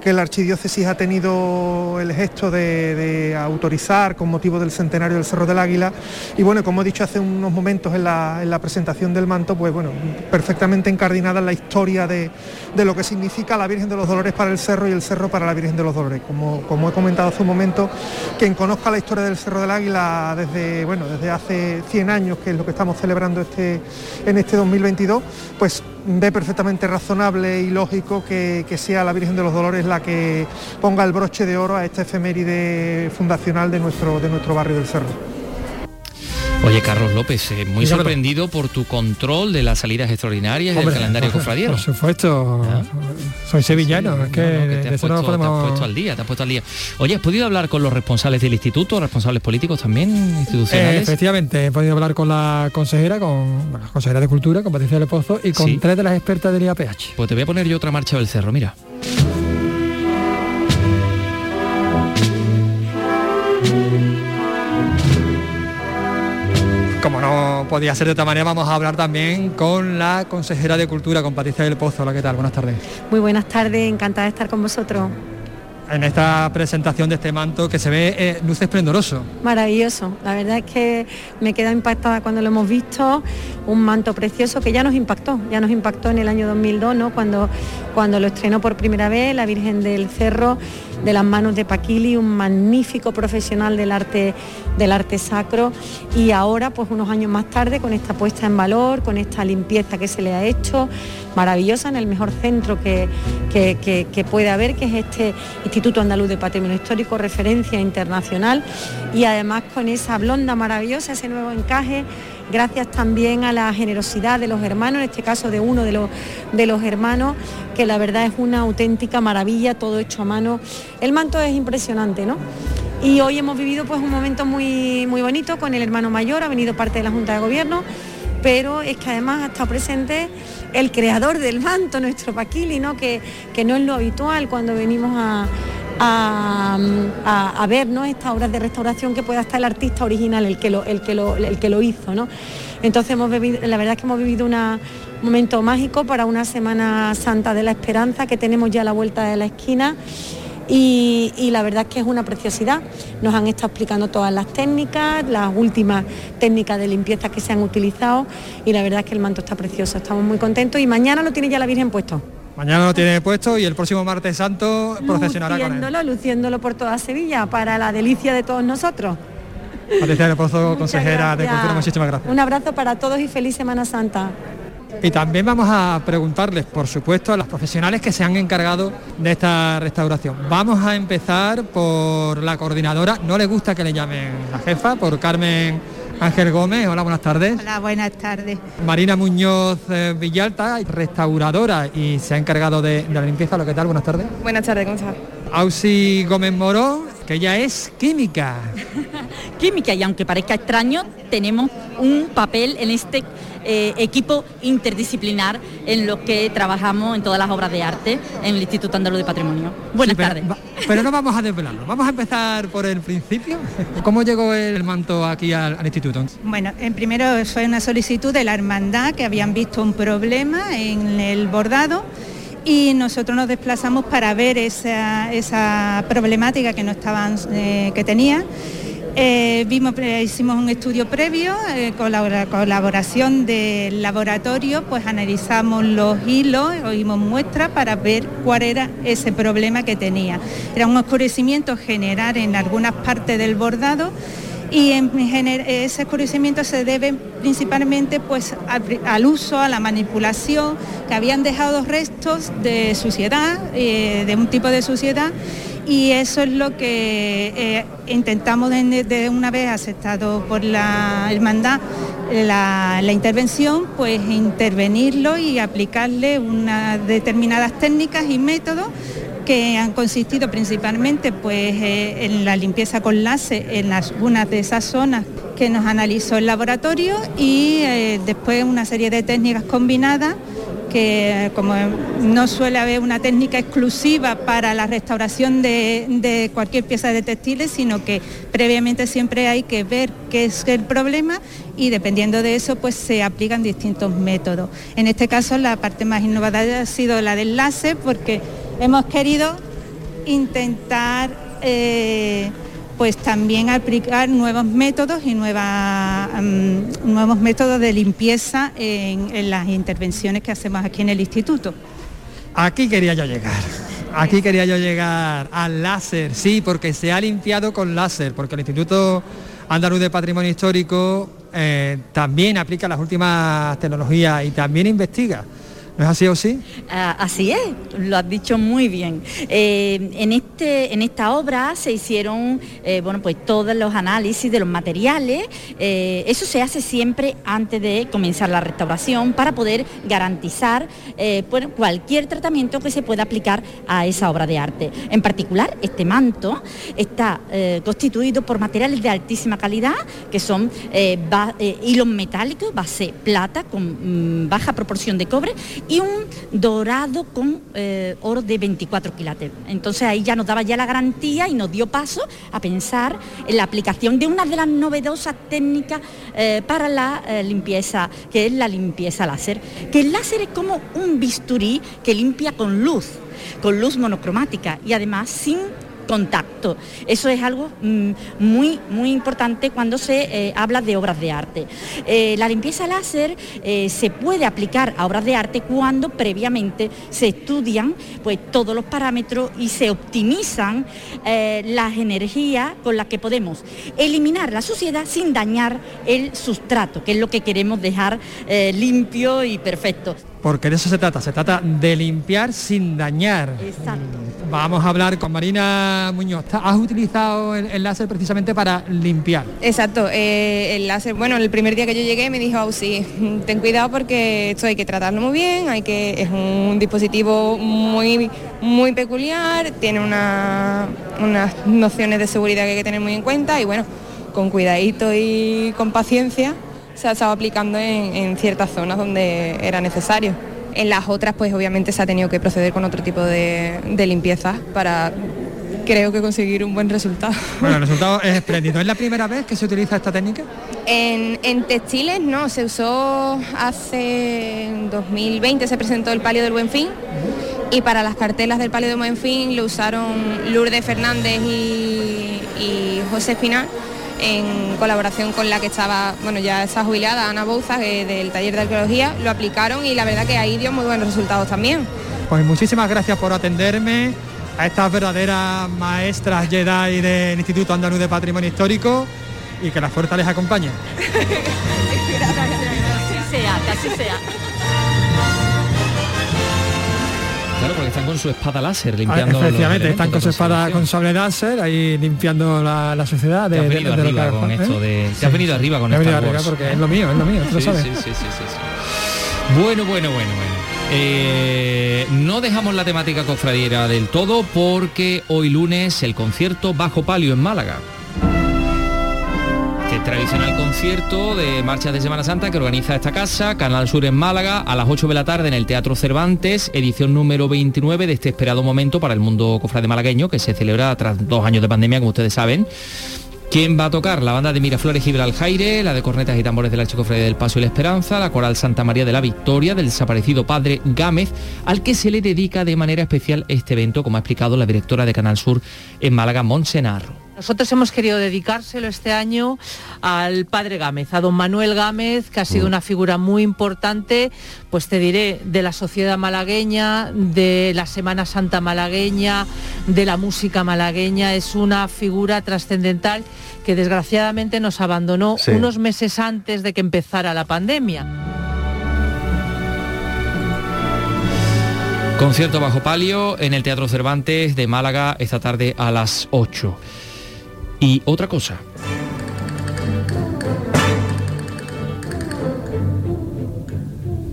que la archidiócesis ha tenido el gesto de, autorizar con motivo del centenario del Cerro del Águila. Y bueno, como he dicho hace unos momentos en la, en la presentación del manto, pues bueno, perfectamente encardinada en la historia de, de lo que significa la Virgen de los Dolores para el Cerro y el Cerro para la Virgen de los Dolores. Como, como he comentado hace un momento, quien conozca la historia del Cerro del Águila desde, bueno, desde hace 100 años, que es lo que estamos celebrando este, en este 2022, pues ve perfectamente razonable y lógico que, que sea la Virgen de los Dolores la que ponga el broche de oro a esta efeméride fundacional de nuestro, de nuestro barrio del Cerro. Oye, Carlos López, eh, muy sorprendido por tu control de las salidas extraordinarias del Hombre, calendario (laughs) por- cofradiero. Por supuesto, soy sevillano, es que, No, no, que de te, has no puesto, te has podemos... puesto al día, te has puesto al día. Oye, ¿has podido hablar con los responsables del instituto, responsables políticos también, Eh, institucionales? efectivamente, he podido hablar con la consejera, con bueno, la consejera de Cultura, con Patricia del Pozo, y con Sí. tres de las expertas del IAPH. Pues te voy a poner yo otra marcha del cerro, mira. Como no podía ser de otra manera, vamos a hablar también con la consejera de Cultura, con Patricia del Pozo. Hola, ¿qué tal? Buenas tardes. Muy buenas tardes, encantada de estar con vosotros. En esta presentación de este manto que se ve eh, luce esplendoroso. Maravilloso, la verdad es que me queda impactada cuando lo hemos visto, un manto precioso que ya nos impactó, ya nos impactó en el año 2002, ¿no? cuando, cuando lo estrenó por primera vez la Virgen del Cerro de las manos de Paquili, un magnífico profesional del arte, del arte sacro. Y ahora pues unos años más tarde con esta puesta en valor, con esta limpieza que se le ha hecho, maravillosa en el mejor centro que, que, puede haber, que es este Instituto Andaluz de Patrimonio Histórico, referencia internacional, y además con esa blonda maravillosa, ese nuevo encaje, gracias también a la generosidad de los hermanos, en este caso de uno de los, de los hermanos, que la verdad es una auténtica maravilla, todo hecho a mano. El manto es impresionante, ¿no? Y hoy hemos vivido pues un momento muy, muy bonito con el hermano mayor, ha venido parte de la Junta de Gobierno, pero es que además ha estado presente el creador del manto, nuestro Paquili, ¿no? Que, que no es lo habitual cuando venimos a, a, ver ¿no? estas obras de restauración que pueda estar el artista original, el que lo, el que el que lo hizo. ¿no? Entonces hemos vivido, la verdad es que hemos vivido un momento mágico para una Semana Santa de la Esperanza que tenemos ya a la vuelta de la esquina. Y, y, la verdad es que es una preciosidad. Nos han estado explicando todas las técnicas, las últimas técnicas de limpieza que se han utilizado y la verdad es que el manto está precioso, estamos muy contentos y mañana lo tiene ya la Virgen puesto. Mañana lo tiene puesto y el próximo martes santo procesionará con él. Luciéndolo por toda Sevilla para la delicia de todos nosotros. Patricia Pozo, consejera de Cultura, muchísimas gracias. Un abrazo para todos y feliz Semana Santa. Y también vamos a preguntarles, por supuesto, a los profesionales que se han encargado de esta restauración. Vamos a empezar por la coordinadora, no le gusta que le llamen la jefa, por Carmen Ángel Gómez, hola, buenas tardes. Hola, buenas tardes. Marina Muñoz eh, Villalta, restauradora y se ha encargado de, la limpieza. Lo que tal, buenas tardes. Buenas tardes, ¿cómo estás? Ausi Gómez Moró, que ella es química. (laughs) química, y aunque parezca extraño, tenemos un papel en este eh, equipo interdisciplinar en lo que trabajamos en todas las obras de arte en el Instituto Andaluz de Patrimonio. Buenas tardes. pero no vamos a desvelarlo, vamos a empezar por el principio. ¿Cómo llegó el manto aquí al, instituto? Bueno, en primero fue una solicitud de la hermandad que habían visto un problema en el bordado y nosotros nos desplazamos para ver esa, problemática que no estaban, eh, que tenía eh, vimos, eh, hicimos un estudio previo eh, con la colaboración del laboratorio, pues analizamos los hilos, oímos muestras para ver cuál era ese problema que tenía. Era un oscurecimiento general en algunas partes del bordado y ese oscurecimiento se debe principalmente pues, al, uso, a la manipulación, que habían dejado restos de suciedad, de un tipo de suciedad y eso es lo que eh, intentamos de, una vez aceptado por la hermandad la, intervención, pues intervenirlo y aplicarle unas determinadas técnicas y métodos que han consistido principalmente pues, eh, en la limpieza con láser en algunas de esas zonas que nos analizó el laboratorio y eh, después una serie de técnicas combinadas que como no suele haber una técnica exclusiva para la restauración de, cualquier pieza de textiles, sino que previamente siempre hay que ver qué es el problema y dependiendo de eso pues se aplican distintos métodos. En este caso la parte más innovadora ha sido la del láser porque hemos querido intentar eh, pues también aplicar nuevos métodos y mm, nuevos métodos de limpieza en, las intervenciones que hacemos aquí en el instituto. Aquí quería yo llegar. Aquí quería yo llegar al láser, sí, porque se ha limpiado con láser, porque el Instituto Andaluz de Patrimonio Histórico eh, también aplica las últimas tecnologías y también investiga ¿Es así o sí? Ah, así es, lo has dicho muy bien. Eh, en, este, en esta obra se hicieron eh, bueno, pues todos los análisis de los materiales. Eh, eso se hace siempre antes de comenzar la restauración para poder garantizar cualquier tratamiento que se pueda aplicar a esa obra de arte. En particular, este manto está constituido por materiales de altísima calidad, que son hilos metálicos, base plata, con mm, baja proporción de cobre y un dorado con eh, oro de 24 quilates. Entonces ahí ya nos daba ya la garantía y nos dio paso a pensar en la aplicación de una de las novedosas técnicas eh, para la eh, limpieza, que es la limpieza láser. Que el láser es como un bisturí que limpia con luz, con luz monocromática y además sin contacto. Eso es algo mm, muy, muy importante cuando se eh, habla de obras de arte. Eh, la limpieza láser eh, se puede aplicar a obras de arte cuando previamente se estudian pues, todos los parámetros y se optimizan las energías con las que podemos eliminar la suciedad sin dañar el sustrato, que es lo que queremos dejar limpio y perfecto porque de eso se trata, se trata de limpiar sin dañar. Exacto. Vamos a hablar con Marina Muñoz. ¿Has utilizado el, láser precisamente para limpiar? Exacto, eh, el láser, bueno, el primer día que yo llegué me dijo, oh, sí, ten cuidado porque esto hay que tratarlo muy bien, hay que, es un dispositivo muy, muy peculiar, tiene unas nociones de seguridad que hay que tener muy en cuenta y bueno, con cuidadito y con paciencia se ha estado aplicando en, ciertas zonas donde era necesario. En las otras, pues obviamente se ha tenido que proceder con otro tipo de, de limpieza para creo que conseguir un buen resultado. Bueno, el resultado es (laughs) espléndido. ¿Es la primera vez que se utiliza esta técnica? En, en textiles no, se usó hace en 2020, se presentó el palio del Buen Fin y para las cartelas del palio del Buen Fin lo usaron Lourdes Fernández y, y José Espinal en colaboración con la que estaba, bueno, ya está jubilada, Ana Bouza, que del taller de arqueología, lo aplicaron y la verdad que ahí dio muy buenos resultados también. Pues muchísimas gracias por atenderme a estas verdaderas maestras Jedi del Instituto Andaluz de Patrimonio Histórico y que la fuerza les acompañe. (laughs) así sea, que así sea. Están con su espada láser limpiando. Ah, Efectivamente, los están con su espada con sable láser ahí limpiando la, la suciedad Te de, has de- venido de arriba con ¿eh? esto de. Te has venido arriba con arriba Wars. porque es lo mío, es lo mío, tú lo Sí, sabes. sí, sí, sí, sí, sí. Bueno, bueno, bueno, bueno. Eh, no dejamos la temática cofradiera del todo porque hoy lunes el concierto Bajo Palio en Málaga. Este tradicional concierto de marchas de Semana Santa que organiza esta casa, Canal Sur en Málaga, a las 8 de la tarde en el Teatro Cervantes, edición número 29 de este esperado momento para el mundo cofrade malagueño que se celebra tras dos años de pandemia, como ustedes saben. ¿Quién va a tocar? La banda de Miraflores Gibral Jaire, la de cornetas y tambores del Archicofradía del Paso y la Esperanza, la coral Santa María de la Victoria del desaparecido padre Gámez, al que se le dedica de manera especial este evento, como ha explicado la directora de Canal Sur en Málaga, Monsenarro. Nosotros hemos querido dedicárselo este año al padre Gámez, a don Manuel Gámez, que ha sido una figura muy importante, pues te diré, de la sociedad malagueña, de la Semana Santa malagueña, de la música malagueña. Es una figura trascendental que desgraciadamente nos abandonó Sí. unos meses antes de que empezara la pandemia. Concierto bajo palio en el Teatro Cervantes de Málaga esta tarde a las 8. Y otra cosa.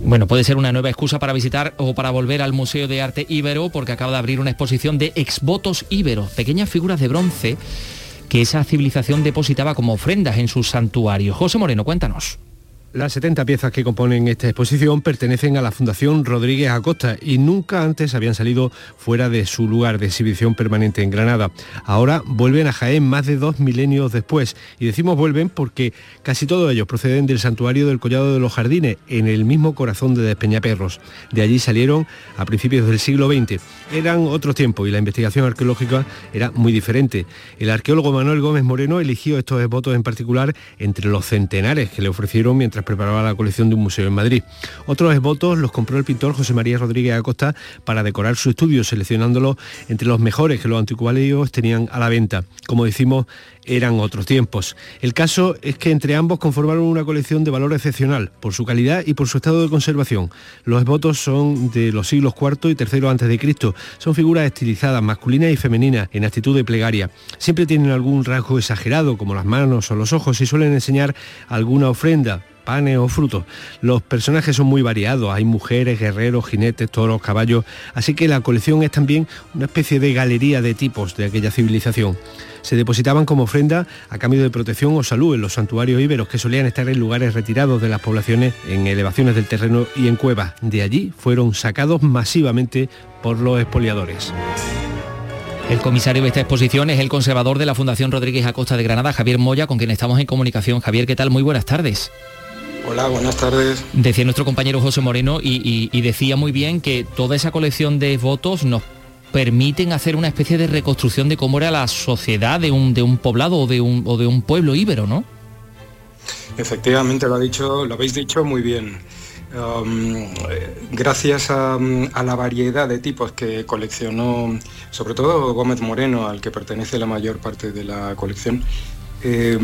Bueno, puede ser una nueva excusa para visitar o para volver al Museo de Arte Íbero porque acaba de abrir una exposición de exvotos íberos, pequeñas figuras de bronce que esa civilización depositaba como ofrendas en sus santuarios. José Moreno, cuéntanos. Las 70 piezas que componen esta exposición pertenecen a la Fundación Rodríguez Acosta y nunca antes habían salido fuera de su lugar de exhibición permanente en Granada. Ahora vuelven a Jaén más de dos milenios después. Y decimos vuelven porque casi todos ellos proceden del santuario del Collado de los Jardines, en el mismo corazón de Despeñaperros. De allí salieron a principios del siglo XX. Eran otros tiempos y la investigación arqueológica era muy diferente. El arqueólogo Manuel Gómez Moreno eligió estos votos en particular entre los centenares que le ofrecieron mientras preparaba la colección de un museo en Madrid. Otros esbotos los compró el pintor José María Rodríguez Acosta para decorar su estudio, seleccionándolos entre los mejores que los anticuarios tenían a la venta. Como decimos, eran otros tiempos. El caso es que entre ambos conformaron una colección de valor excepcional por su calidad y por su estado de conservación. Los esbotos son de los siglos IV y III antes de Cristo. Son figuras estilizadas, masculinas y femeninas, en actitud de plegaria. Siempre tienen algún rasgo exagerado, como las manos o los ojos, y suelen enseñar alguna ofrenda panes o frutos. Los personajes son muy variados, hay mujeres, guerreros, jinetes, toros, caballos, así que la colección es también una especie de galería de tipos de aquella civilización. Se depositaban como ofrenda a cambio de protección o salud en los santuarios íberos que solían estar en lugares retirados de las poblaciones, en elevaciones del terreno y en cuevas. De allí fueron sacados masivamente por los expoliadores. El comisario de esta exposición es el conservador de la Fundación Rodríguez Acosta de Granada, Javier Moya, con quien estamos en comunicación. Javier, ¿qué tal? Muy buenas tardes. Hola, buenas tardes. Decía nuestro compañero José Moreno y, y- y decía muy bien que toda esa colección de votos nos permiten hacer una especie de reconstrucción de cómo era la sociedad de un, de un poblado o de un, o de un pueblo íbero, ¿no? Efectivamente, lo, ha dicho, lo habéis dicho muy bien. Um, gracias a, a la variedad de tipos que coleccionó, sobre todo Gómez Moreno, al que pertenece la mayor parte de la colección, eh,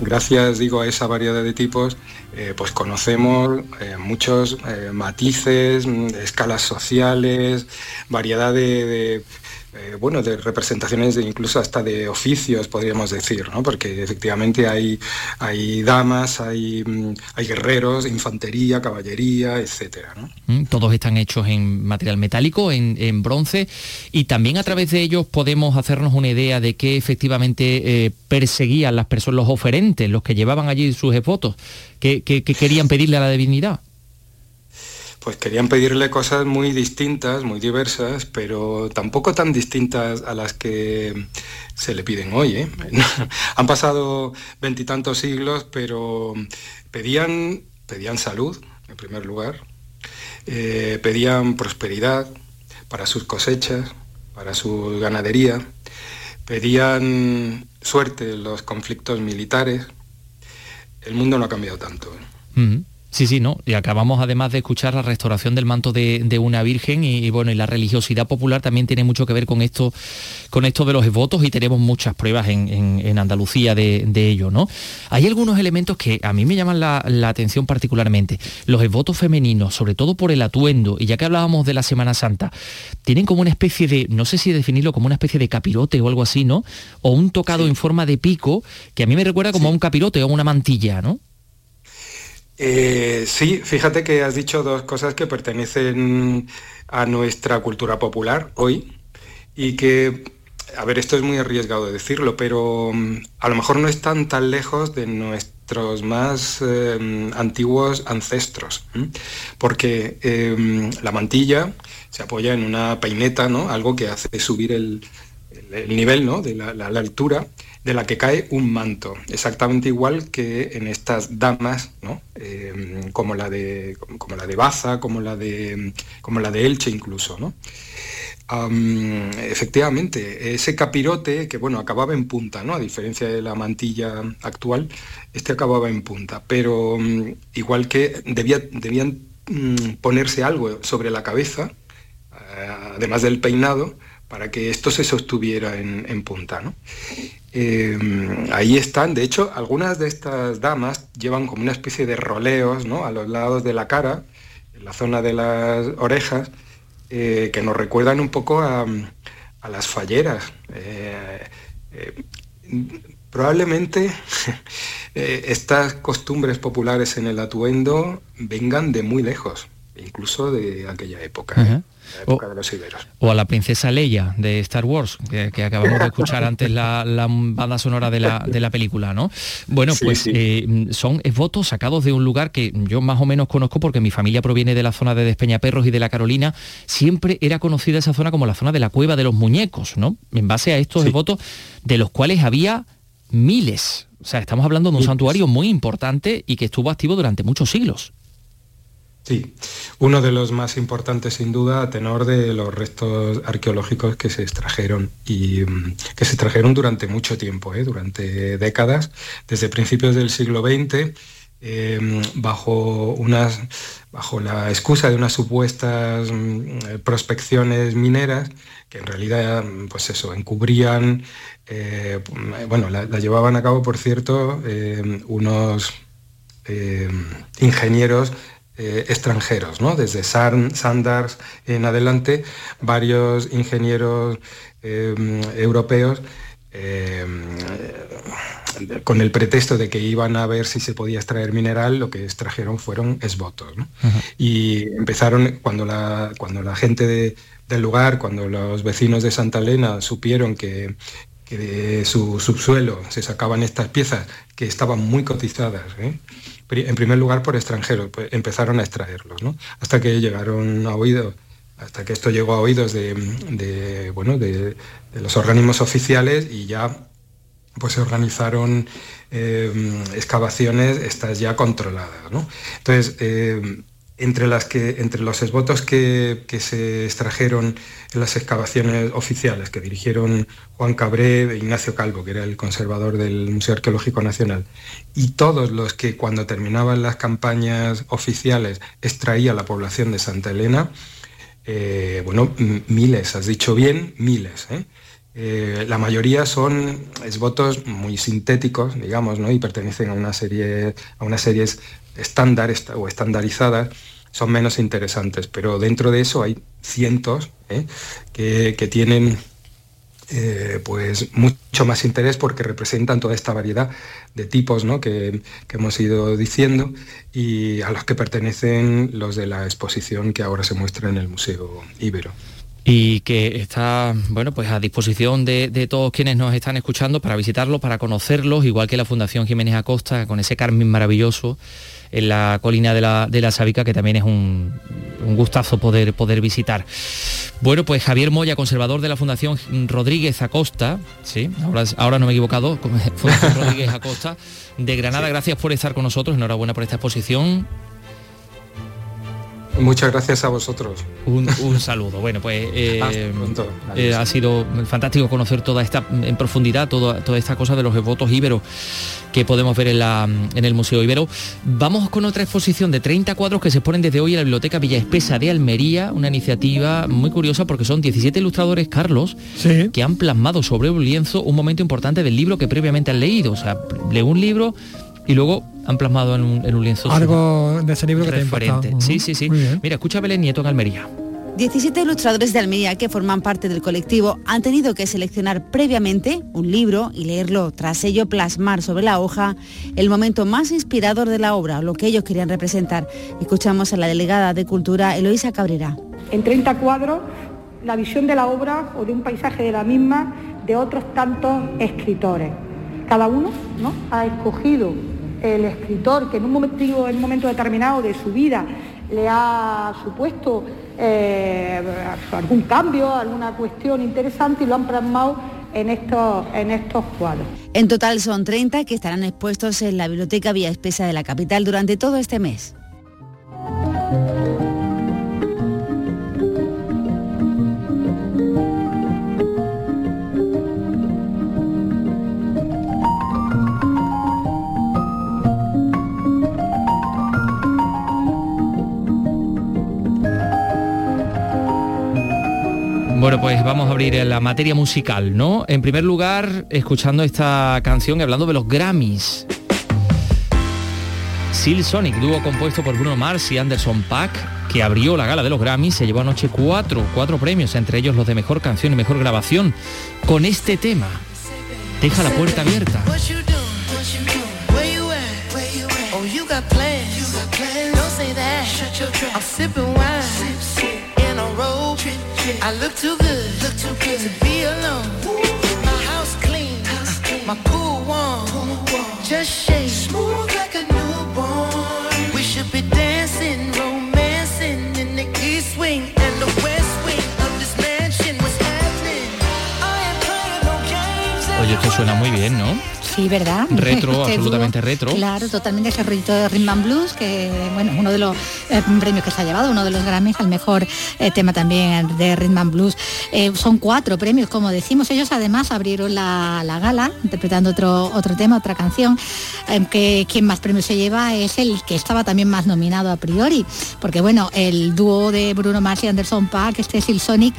gracias digo a esa variedad de tipos, eh, pues conocemos eh, muchos eh, matices, mm, escalas sociales, variedad de, eh, bueno, de representaciones de incluso hasta de oficios, podríamos decir, ¿no? Porque efectivamente hay, hay damas, hay, mm, hay guerreros, infantería, caballería, etcétera, ¿no? Mm, Todos están hechos en material metálico, en, en bronce, y también a través de ellos podemos hacernos una idea de qué efectivamente eh, perseguían las personas, los oferentes, los que llevaban allí sus votos, que, que- que querían pedirle a la divinidad. Pues querían pedirle cosas muy distintas, muy diversas, pero tampoco tan distintas a las que se le piden hoy. ¿eh? (laughs) Han pasado veintitantos siglos, pero pedían, pedían salud, en primer lugar, eh, pedían prosperidad para sus cosechas, para su ganadería, pedían suerte en los conflictos militares. El mundo no ha cambiado tanto. ¿eh? Sí, sí, ¿no? Y acabamos además de escuchar la restauración del manto de, una virgen y, bueno, y la religiosidad popular también tiene mucho que ver con esto, con esto de los votos y tenemos muchas pruebas en, Andalucía de, ello, ¿no? Hay algunos elementos que a mí me llaman la, atención particularmente. Los votos femeninos, sobre todo por el atuendo, y ya que hablábamos de la Semana Santa, tienen como una especie de, no sé si definirlo como una especie de capirote o algo así, ¿no? O un tocado en forma de pico, que a mí me recuerda como a un capirote o una mantilla, ¿no? Eh, sí, fíjate que has dicho dos cosas que pertenecen a nuestra cultura popular hoy y que, a ver, esto es muy arriesgado de decirlo, pero mm, a lo mejor no están tan lejos de nuestros más em, antiguos ancestros, porque em, la mantilla se apoya en una peineta, ¿no? algo que hace subir el, nivel ¿no? de la altura de la que cae un manto, exactamente igual que en estas damas, eh, como, la de, como la de Baza, como la de, como la de Elche incluso. ¿no? efectivamente, ese capirote que bueno, acababa en punta, ¿no? a diferencia de la mantilla actual, este acababa en punta, pero mm, igual que debía, debían mm, ponerse algo sobre la cabeza, eh, además del peinado, para que esto se sostuviera en, punta. ¿no? Em, ahí están, de hecho, algunas de estas damas llevan como una especie de roleos ¿no? a los lados de la cara, en la zona de las orejas, eh, que nos recuerdan un poco a, las falleras. Eh, eh, probablemente (laughs) estas costumbres populares en el atuendo vengan de muy lejos, incluso de aquella época o, O a la princesa Leia de Star Wars, que, acabamos de escuchar (laughs) antes la, banda sonora de la, película, ¿no? Bueno, pues eh, son votos sacados de un lugar que yo más o menos conozco porque mi familia proviene de la zona de Despeñaperros y de la Carolina. Siempre era conocida esa zona como la zona de la cueva de los muñecos, ¿no? En base a estos votos de los cuales había miles. O sea, estamos hablando de un santuario muy importante y que estuvo activo durante muchos siglos. Sí, uno de los más importantes sin duda a tenor de los restos arqueológicos que se extrajeron y mm, que se extrajeron durante mucho tiempo, ¿eh? durante décadas, desde principios del siglo XX, em, bajo, unas, bajo la excusa de unas supuestas mm, prospecciones mineras que en realidad, mm, pues eso, encubrían, eh, bueno, la, llevaban a cabo, por cierto, em, unos em, ingenieros eh, extranjeros, ¿no? desde Sanders en adelante, varios ingenieros eh, europeos eh, con el pretexto de que iban a ver si se podía extraer mineral, lo que extrajeron fueron esbotos. Y empezaron, cuando la, cuando la gente del lugar, cuando los vecinos de Santa Elena supieron que, que de su subsuelo se sacaban estas piezas que estaban muy cotizadas, en primer lugar por extranjeros, pues empezaron a extraerlos, ¿no? hasta que llegaron a oídos, hasta que esto llegó a oídos de, bueno, de, los organismos oficiales y ya pues se organizaron eh, excavaciones estas ya controladas. ¿no? Entonces, eh, entre, las que, entre los esbotos que, se extrajeron en las excavaciones oficiales que dirigieron Juan Cabré e Ignacio Calvo, que era el conservador del Museo Arqueológico Nacional, y todos los que cuando terminaban las campañas oficiales extraía la población de Santa Elena, eh, bueno, miles, has dicho bien, miles. ¿eh? Eh, la mayoría son esbotos muy sintéticos, digamos, ¿no? y pertenecen a una serie, a unas series estándar o estandarizadas son menos interesantes, pero dentro de eso hay cientos ¿eh? que, tienen eh, pues mucho más interés porque representan toda esta variedad de tipos que, hemos ido diciendo y a los que pertenecen los de la exposición que ahora se muestra en el Museo Ibero. y que está bueno pues a disposición de, de, todos quienes nos están escuchando para visitarlos, para conocerlos, igual que la Fundación Jiménez Acosta con ese Carmen maravilloso en la colina de la, de la Sábica, que también es un, un, gustazo poder, poder visitar. Bueno, pues Javier Moya, conservador de la Fundación Rodríguez Acosta, sí, ahora, ahora no me he equivocado, (laughs) Fundación Rodríguez Acosta, de Granada, sí. gracias por estar con nosotros, enhorabuena por esta exposición. Muchas gracias a vosotros. Un, un saludo. Bueno, pues (laughs) eh, eh, ha sido fantástico conocer toda esta en profundidad, toda, toda esta cosa de los votos íberos que podemos ver en, la, en el Museo Ibero. Vamos con otra exposición de 30 cuadros que se exponen desde hoy en la Biblioteca Villa Espesa de Almería, una iniciativa muy curiosa porque son 17 ilustradores, Carlos, sí. que han plasmado sobre un lienzo un momento importante del libro que previamente han leído. O sea, lee un libro y luego han plasmado en un, en un lienzo algo de ese libro que referente. te ha Sí, sí, sí. Mira, escucha a Belén Nieto en Almería. 17 ilustradores de Almería que forman parte del colectivo han tenido que seleccionar previamente un libro y leerlo, tras ello plasmar sobre la hoja el momento más inspirador de la obra, lo que ellos querían representar. Escuchamos a la delegada de Cultura, Eloisa Cabrera. En 30 cuadros, la visión de la obra o de un paisaje de la misma de otros tantos escritores. Cada uno ¿no? ha escogido el escritor que en un momento, en un momento determinado de su vida le ha supuesto eh, algún cambio, alguna cuestión interesante y lo han plasmado en estos, en estos cuadros. En total son 30 que estarán expuestos en la Biblioteca Vía Espesa de la capital durante todo este mes. Bueno, pues vamos a abrir la materia musical, ¿no? En primer lugar, escuchando esta canción y hablando de los Grammys. Seal Sonic, dúo compuesto por Bruno Mars y Anderson Paak, que abrió la gala de los Grammys, se llevó anoche cuatro, cuatro premios, entre ellos los de mejor canción y mejor grabación, con este tema. Deja la puerta abierta. I look too good, look too good to be alone. My house clean, house clean. my pool warm, pool warm. just shake smooth like a newborn. We should be dancing, romancing in the east wing and the west wing of this mansion. What's happening? I ain't playing no games. Oye, esto suena muy bien, ¿no? Sí, ¿verdad? (laughs) Retro, absolutamente retro. Claro, totalmente ese rollito de Rhythm and Blues, que bueno, uno de los eh, premios que se ha llevado, uno de los Grammys, al mejor eh, tema también de Rhythm and Blues. Eh, son cuatro premios, como decimos. Ellos además abrieron la, la gala interpretando otro, otro tema, otra canción, que quien más premios se lleva es el que estaba también más nominado a priori, porque bueno, el dúo de Bruno Mars y Anderson Paak, este es el Sonic,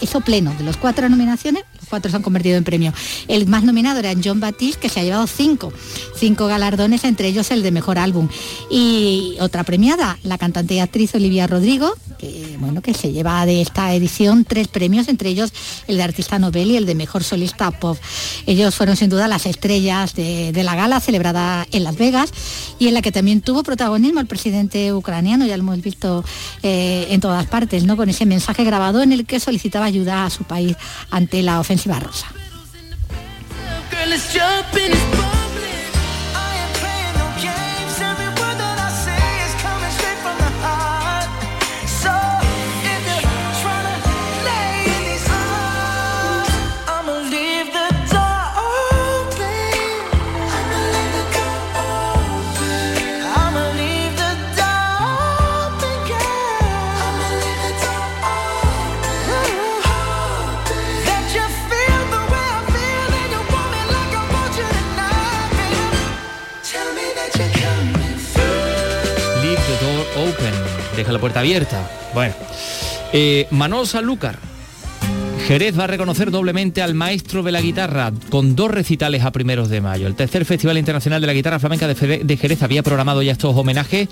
hizo pleno. De los cuatro nominaciones, los cuatro se han convertido en premio. El más nominado era John Que se ha llevado cinco, cinco galardones, entre ellos el de mejor álbum. Y otra premiada, la cantante y actriz Olivia Rodrigo, que bueno, que se lleva de esta edición tres premios, entre ellos el de artista novel y el de mejor solista pop. Ellos fueron sin duda las estrellas de, de la gala celebrada en Las Vegas y en la que también tuvo protagonismo el presidente ucraniano, ya lo hemos visto eh, en todas partes, ¿no? Con ese mensaje grabado en el que solicitaba ayuda a su país ante la ofensiva rusa. Let's jump in this bubbling. Puerta abierta. Bueno. Eh, Manolo Sanlúcar. Jerez va a reconocer doblemente al maestro de la guitarra con dos recitales a primeros de mayo. El tercer Festival Internacional de la Guitarra Flamenca de Jerez había programado ya estos homenajes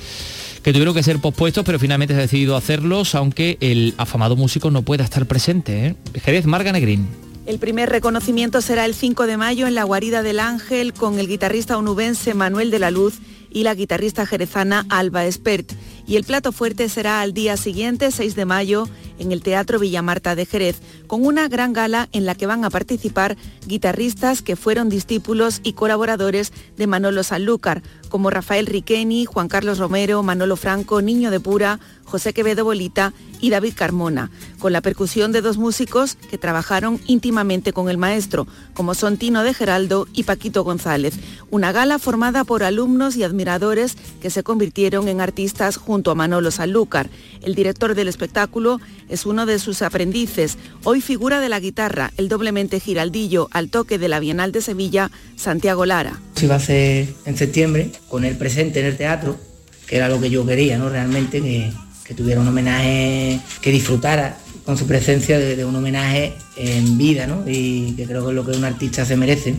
que tuvieron que ser pospuestos, pero finalmente se ha decidido hacerlos, aunque el afamado músico no pueda estar presente. ¿eh? Jerez, Marga Negrín. El primer reconocimiento será el 5 de mayo en la Guarida del Ángel con el guitarrista onubense Manuel de la Luz y la guitarrista jerezana Alba Espert. Y el plato fuerte será al día siguiente, 6 de mayo, en el Teatro Villamarta de Jerez, con una gran gala en la que van a participar guitarristas que fueron discípulos y colaboradores de Manolo Sanlúcar, como Rafael Riqueni, Juan Carlos Romero, Manolo Franco, Niño de Pura, José Quevedo Bolita y David Carmona, con la percusión de dos músicos que trabajaron íntimamente con el maestro, como son Tino de Geraldo y Paquito González. Una gala formada por alumnos y admiradores que se convirtieron en artistas junto a Manolo Sanlúcar. El director del espectáculo es uno de sus aprendices, hoy figura de la guitarra, el doblemente giraldillo al toque de la Bienal de Sevilla, Santiago Lara. Se iba a hacer en septiembre, con él presente en el teatro, que era lo que yo quería, ¿no? Realmente que, que tuviera un homenaje, que disfrutara con su presencia de, de un homenaje en vida, ¿no? Y que creo que es lo que un artista se merece.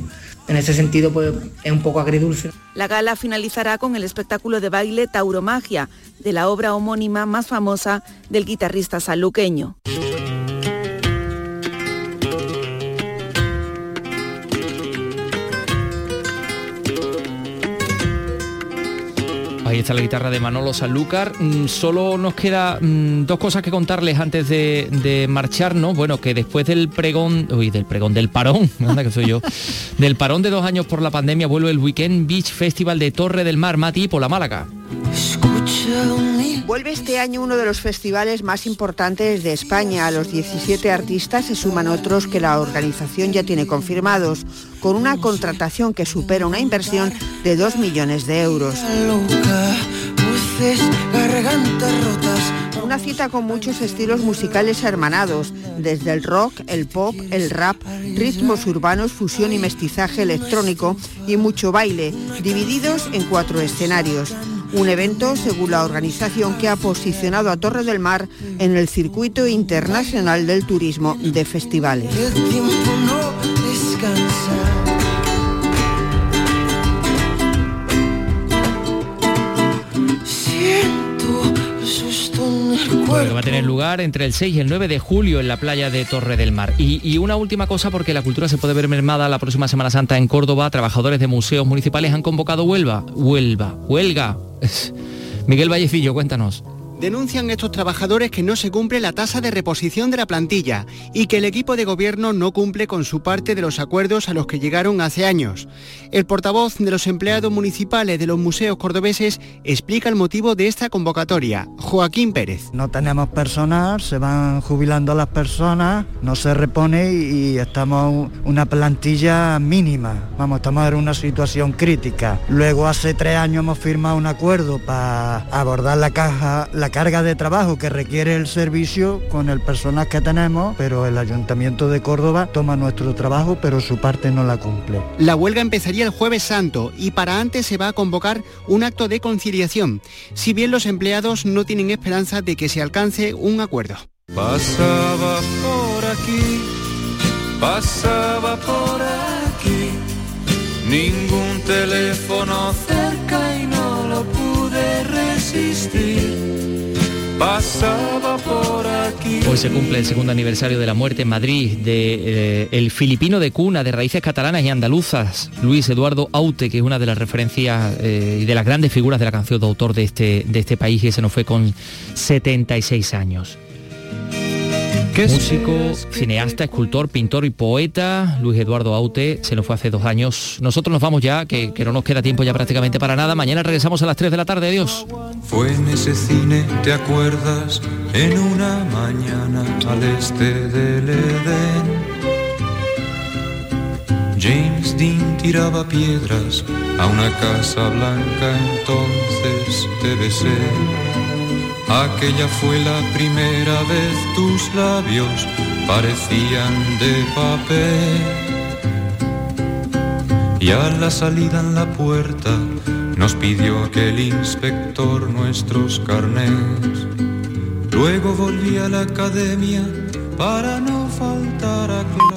En ese sentido, pues es un poco agridulce. La gala finalizará con el espectáculo de baile Tauromagia, de la obra homónima más famosa del guitarrista saluqueño. Ahí está la guitarra de Manolo Sanlúcar. Mm, Solo nos queda mm, dos cosas que contarles antes de, marcharnos. Bueno, que después del pregón, uy, del pregón, del parón, (laughs) anda que soy yo, del parón de dos años por la pandemia, vuelve el Weekend Beach Festival de Torre del Mar, Mati, por la Málaga. Vuelve este año uno de los festivales más importantes de España. A los 17 artistas se suman otros que la organización ya tiene confirmados, con una contratación que supera una inversión de 2 millones de euros. Una cita con muchos estilos musicales hermanados, desde el rock, el pop, el rap, ritmos urbanos, fusión y mestizaje electrónico y mucho baile, divididos en cuatro escenarios. Un evento, según la organización, que ha posicionado a Torre del Mar en el circuito internacional del turismo de festivales. Bueno, que va a tener lugar entre el 6 y el 9 de julio en la playa de Torre del Mar. Y, y una última cosa, porque la cultura se puede ver mermada la próxima Semana Santa en Córdoba, trabajadores de museos municipales han convocado huelga. Huelga, (laughs) huelga. Miguel Vallecillo, cuéntanos. Denuncian estos trabajadores que no se cumple la tasa de reposición de la plantilla y que el equipo de gobierno no cumple con su parte de los acuerdos a los que llegaron hace años. El portavoz de los empleados municipales de los museos cordobeses explica el motivo de esta convocatoria. Joaquín Pérez. No tenemos personal, se van jubilando las personas, no se repone y estamos una plantilla mínima. Vamos, estamos en una situación crítica. Luego hace tres años hemos firmado un acuerdo para abordar la caja, la carga de trabajo que requiere el servicio con el personal que tenemos, pero el Ayuntamiento de Córdoba toma nuestro trabajo, pero su parte no la cumple. La huelga empezaría el jueves santo y para antes se va a convocar un acto de conciliación, si bien los empleados no tienen esperanza de que se alcance un acuerdo. Pasaba por aquí, pasaba por aquí, ningún teléfono cerca y no lo pude resistir. Pasaba por aquí. Hoy se cumple el segundo aniversario de la muerte en Madrid de eh, el filipino de cuna de raíces catalanas y andaluzas, Luis Eduardo Aute, que es una de las referencias eh, y de las grandes figuras de la canción de autor de este, de este país, que se nos fue con 76 años. Músico, cineasta, escultor, pintor y poeta, Luis Eduardo Aute, se nos fue hace dos años. Nosotros nos vamos ya, que, que no nos queda tiempo ya prácticamente para nada. Mañana regresamos a las 3 de la tarde. Adiós. Fue en ese cine, ¿te acuerdas? En una mañana al este del Edén. James Dean tiraba piedras a una casa blanca, entonces te besé. Aquella fue la primera vez tus labios parecían de papel. Y a la salida en la puerta nos pidió aquel inspector nuestros carnés. Luego volví a la academia para no faltar a clase.